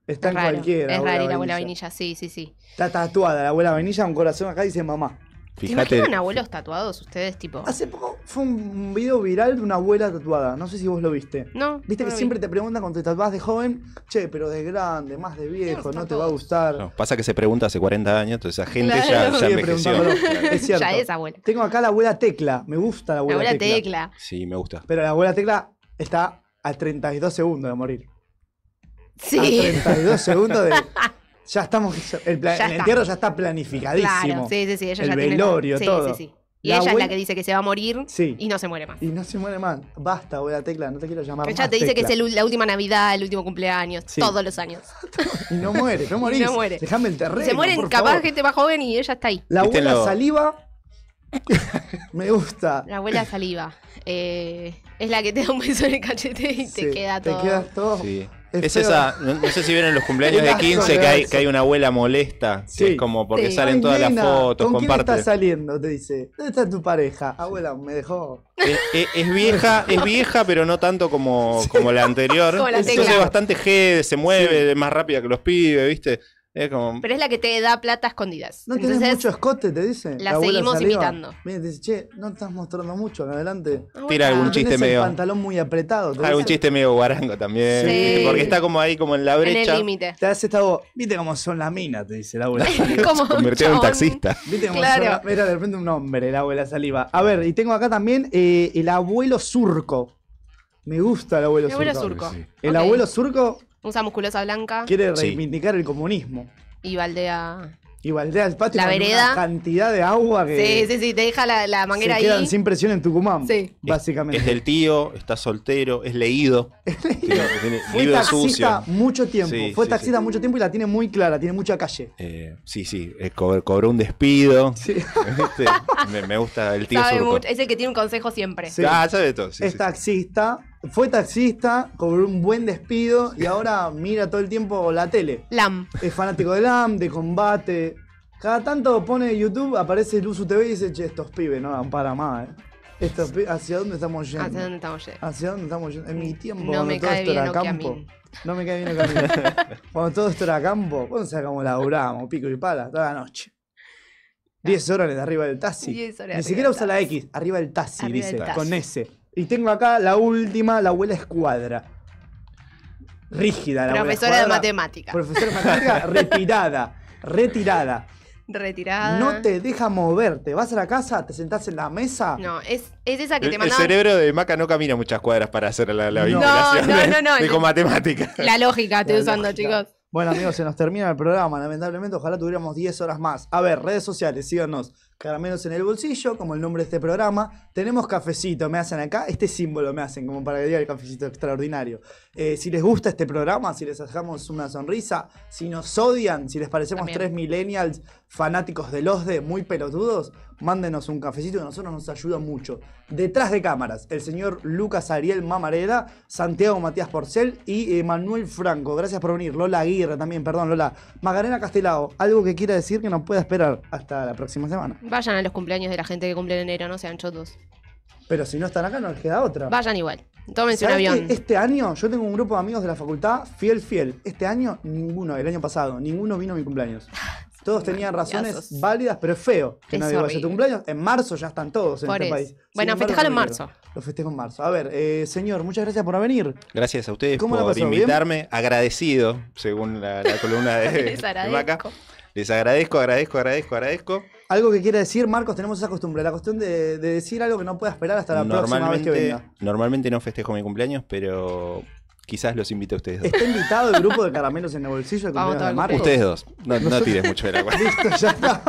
Está es en raro. cualquiera. Es rara la abuela vainilla, sí, sí, sí. Está tatuada la abuela vainilla, un corazón acá dice mamá. ¿Te Fíjate. imaginan abuelos tatuados ustedes, tipo? Hace poco fue un video viral de una abuela tatuada. No sé si vos lo viste. No. Viste no que vi. siempre te preguntan cuando te tatuás de joven, che, pero de grande, más de viejo, no te va a gustar. No, pasa que se pregunta hace 40 años, entonces esa gente Claro. ya, ya envejeció. Es cierto. Ya es abuela. Tengo acá la abuela Tecla. Me gusta la La abuela, abuela tecla. tecla. Sí, me gusta. Pero la abuela Tecla está a 32 segundos de morir. A Sí. 32 segundos de. Ya estamos. El, Ya entierro ya está planificadísimo. Claro, sí, sí, sí. Ella El ya tiene. velorio, sí, todo. Sí, sí. Y La ella es la que dice que se va a morir Sí. y no se muere más. Y no se muere más. Basta, abuela Tecla, no te quiero llamar Ella más te dice que es el- la última Navidad, el último cumpleaños, Sí. todos los años. Y no muere, no morís. no muere. Déjame el terreno. se mueren por capaz favor. gente más joven y ella está ahí. La ¿Viste abuela lo- saliva. me gusta. La abuela saliva. Eh, es la que te da un beso en el cachete y te queda todo. Te quedas todo. Sí. Es esa, no, no sé si vieron los cumpleaños de asco 15 de que hay, que hay una abuela molesta. que Sí. es como porque Sí. salen Ay, todas nena, las fotos, ¿Con quién comparte. estás saliendo? Te dice. ¿Dónde está tu pareja? Abuela, me dejó. Es, es- es vieja, es vieja, pero no tanto como, como la anterior. Como la Entonces tecla. es bastante G, se mueve más rápida que los pibes, ¿viste? Es como. Pero es la que te da plata escondidas. ¿No tenés Entonces, mucho escote? Te dice. la seguimos imitando. Te dice, che, no estás mostrando mucho acá adelante. abuela, Tira algún No chiste tenés medio- el pantalón muy apretado. te Algún dice. chiste medio guarango también. Sí. Porque está como ahí, como en la En brecha. el límite. Te hace esta voz. Viste cómo son las minas, te dice la abuela. Como un Convirtió en chabón. taxista. Viste cómo Claro. son la- Era de repente un hombre, la abuela saliva. A ver, y tengo acá también eh, el abuelo surco. Me gusta el abuelo El abuelo surco. surco. Sí. El abuelo surco Usa musculosa blanca quiere Sí. reivindicar el comunismo. y baldea. Y baldea el patio La con vereda. una cantidad de agua que Sí, sí, sí, te deja la, la se manguera quedan ahí. sin presión en Tucumán. Sí. Básicamente. Es del tío, está soltero, es leído. Tiene Fue libro taxista sucio. mucho tiempo. Sí, Fue sí, taxista sí. mucho tiempo y la tiene muy clara, tiene mucha calle. Eh, sí, sí, eh, co- cobró un despido. Sí. ¿viste? Me, me gusta el tío Sabe surco. mucho. Es el que tiene un consejo siempre. Sí. Ah, sabe todo. sí, es sí. taxista, fue taxista, cobró un buen despido y ahora mira todo el tiempo la tele. Lam. Es fanático del AM, de combate. Cada tanto pone YouTube, aparece Luzu TV y dice, che, estos pibes no dan para más, eh. Estos ¿Hacia dónde estamos yendo? ¿Hacia dónde estamos yendo? ¿Hacia dónde estamos yendo? En mi tiempo, No cuando todo esto era campo. No me cae bien Okiamin. cuando todo esto era campo, sabés cómo laburábamos, pico y pala, toda la noche. 10 horas de arriba del taxi. 10 horas Ni siquiera usa la X, arriba del taxi, dice, con S. Y tengo acá la última, la abuela escuadra. Rígida la abuela Profesora de escuadra. matemática. Profesora de matemática retirada. Retirada. Retirada. No te deja moverte. Vas a la casa, te sentás en la mesa. No, es, es esa que El, te el mandaban. cerebro de Maca no camina muchas cuadras para hacer la, la No. vinculación. No, no, de- no, no, de con matemática. La lógica estoy La usando, lógica. chicos. Bueno, amigos, se nos termina el programa. Lamentablemente, ojalá tuviéramos 10 horas más. A ver, redes sociales, síganos. Caramelos en el bolsillo, como el nombre de este programa. Tenemos cafecito, me hacen acá. Este símbolo me hacen, como para que diga el cafecito extraordinario. Eh, si les gusta este programa, si les dejamos una sonrisa, si nos odian, si les parecemos También. tres millennials fanáticos de los de muy pelotudos, mándenos un cafecito que a nosotros nos ayuda mucho. Detrás de cámaras, el señor Lucas Ariel Mamareda, Santiago Matías Porcel y Manuel Franco. Gracias por venir. Lola Aguirre también, perdón, Lola. Magarena Castelao, algo que quiera decir que nos pueda esperar hasta la próxima semana. Vayan a los cumpleaños de la gente que cumple en enero, no sean chotos. Pero si no están acá, no les queda otra. Vayan igual. Tómense un ¿Sabés avión. Este año yo tengo un grupo de amigos de la facultad fiel, fiel. Este año ninguno, el año pasado, ninguno vino a mi cumpleaños. Todos tenían razones válidas, pero es feo que Es nadie vaya a tu cumpleaños. En marzo ya están todos en Por este eso. país. Sin Bueno, embargo, festejalo en marzo. Lo festejo en marzo. A ver, eh, señor, muchas gracias por venir. Gracias a ustedes ¿Cómo la por pasó? ¿Bien? invitarme. Agradecido, según la, la columna de, Les de. Maca. Les agradezco, agradezco, agradezco, agradezco. Algo que quiera decir, Marcos, tenemos esa costumbre, la cuestión de, de decir algo que no pueda esperar hasta la próxima vez que venga. normalmente no festejo mi cumpleaños, pero quizás los invite a ustedes dos. ¿Está invitado el grupo de caramelos en el bolsillo de Vamos de Marcos? Ustedes dos. No, no tires mucho del agua. Listo, ya está.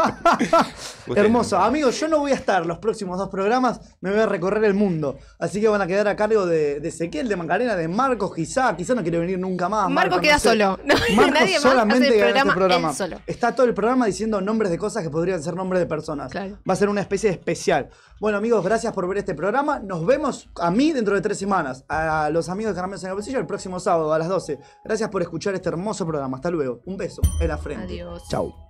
Hermoso. Amigos, yo no voy a estar los próximos dos programas, me voy a recorrer el mundo. Así que van a quedar a cargo de, de Ezequiel, de Macarena, de Marcos, quizá. Quizá no quiere venir nunca más. Marcos queda solo. No, Marcos nadie más solamente hace el en este programa, programa. él solo. Está todo el programa diciendo nombres de cosas que podrían ser nombres de personas. Claro. Va a ser una especie de especial. Bueno, amigos, gracias por ver este programa. Nos vemos a mí dentro de tres semanas. A los amigos de Caramelos en el Bolsillo el próximo sábado a las 12. Gracias por escuchar este hermoso programa. Hasta luego. Un beso en la frente. Adiós. Chau.